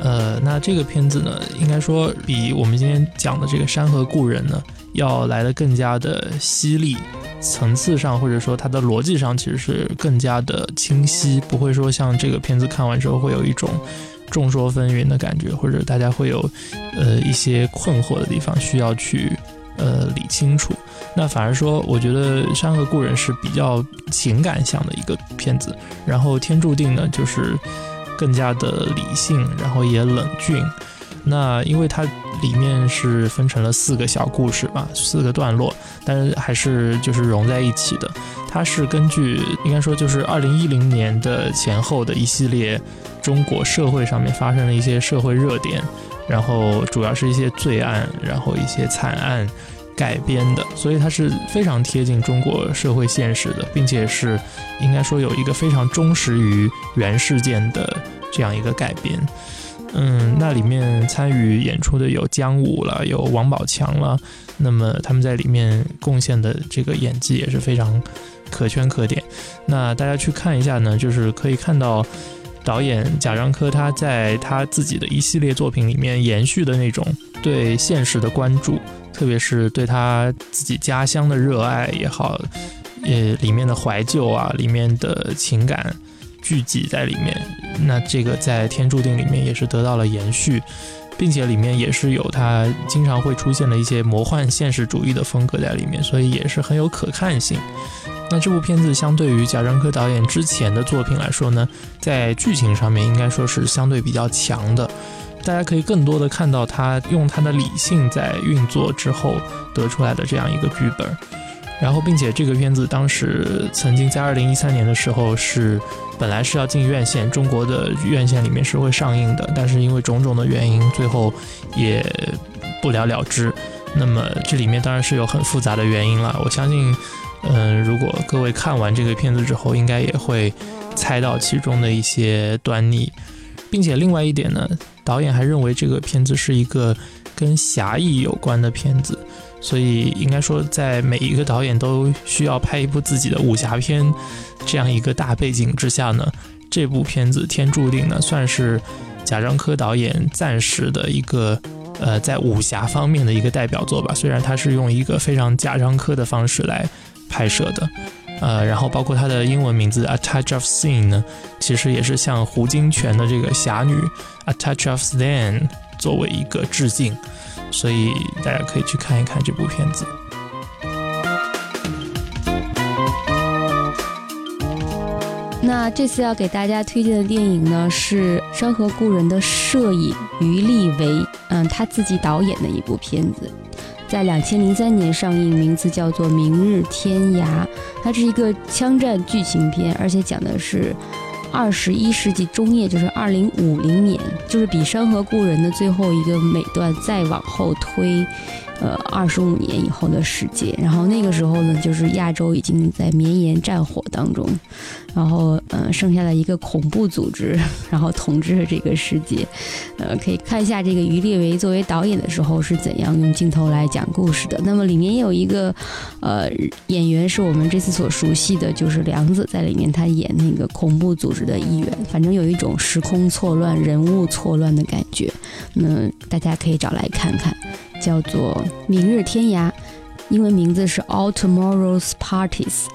Speaker 1: 呃，那这个片子呢，应该说比我们今天讲的这个《山河故人》呢，要来的更加的犀利，层次上或者说它的逻辑上其实是更加的清晰，不会说像这个片子看完之后会有一种众说纷纭的感觉，或者大家会有呃一些困惑的地方需要去呃理清楚。那反而说，我觉得《山河故人》是比较情感向的一个片子，然后《天注定》呢就是更加的理性，然后也冷峻。那因为它里面是分成了四个小故事吧，四个段落，但是还是就是融在一起的。它是根据应该说就是二零一零年的前后的一系列中国社会上面发生的一些社会热点，然后主要是一些罪案，然后一些惨案。改编的，所以它是非常贴近中国社会现实的，并且是应该说有一个非常忠实于原事件的这样一个改编。嗯，那里面参与演出的有姜武了，有王宝强了，那么他们在里面贡献的这个演技也是非常可圈可点。那大家去看一下呢，就是可以看到导演贾樟柯他在他自己的一系列作品里面延续的那种对现实的关注，特别是对他自己家乡的热爱也好，呃，里面的怀旧啊，里面的情感聚集在里面。那这个在《天注定》里面也是得到了延续，并且里面也是有他经常会出现的一些魔幻现实主义的风格在里面，所以也是很有可看性。那这部片子相对于贾樟柯导演之前的作品来说呢，在剧情上面应该说是相对比较强的，大家可以更多的看到他用他的理性在运作之后得出来的这样一个剧本。然后，并且这个片子当时曾经在二零一三年的时候是本来是要进院线，中国的院线里面是会上映的，但是因为种种的原因，最后也不了了之。那么这里面当然是有很复杂的原因了。我相信，嗯、如果各位看完这个片子之后，应该也会猜到其中的一些端倪，并且另外一点呢，导演还认为这个片子是一个跟侠义有关的片子。所以应该说，在每一个导演都需要拍一部自己的武侠片这样一个大背景之下呢，这部片子《天注定》呢，算是贾樟柯导演暂时的一个呃在武侠方面的一个代表作吧。虽然他是用一个非常贾樟柯的方式来拍摄的，呃，然后包括它的英文名字《A Touch of Sin》呢，其实也是向胡金铨的这个侠女《A Touch of Zen》作为一个致敬。所以大家可以去看一看这部片子。
Speaker 2: 那这次要给大家推荐的电影呢，是《山河故人》的摄影于立维，嗯，他自己导演的一部片子，在两千零三年上映，名字叫做《明日天涯》。它是一个枪战剧情片，而且讲的是二十一世纪中叶，就是二零五零年，就是比《山河故人》的最后一个美段再往后推。呃，二十五年以后的世界，然后那个时候呢，就是亚洲已经在绵延战火当中，然后呃，剩下的一个恐怖组织，然后统治着这个世界。呃，可以看一下这个于列维作为导演的时候是怎样用镜头来讲故事的。那么里面有一个呃演员是我们这次所熟悉的，就是梁子在里面，他演那个恐怖组织的一员，反正有一种时空错乱、人物错乱的感觉。那大家可以找来看看。叫做《明日天涯》，英文名字是《All Tomorrow's Parties》，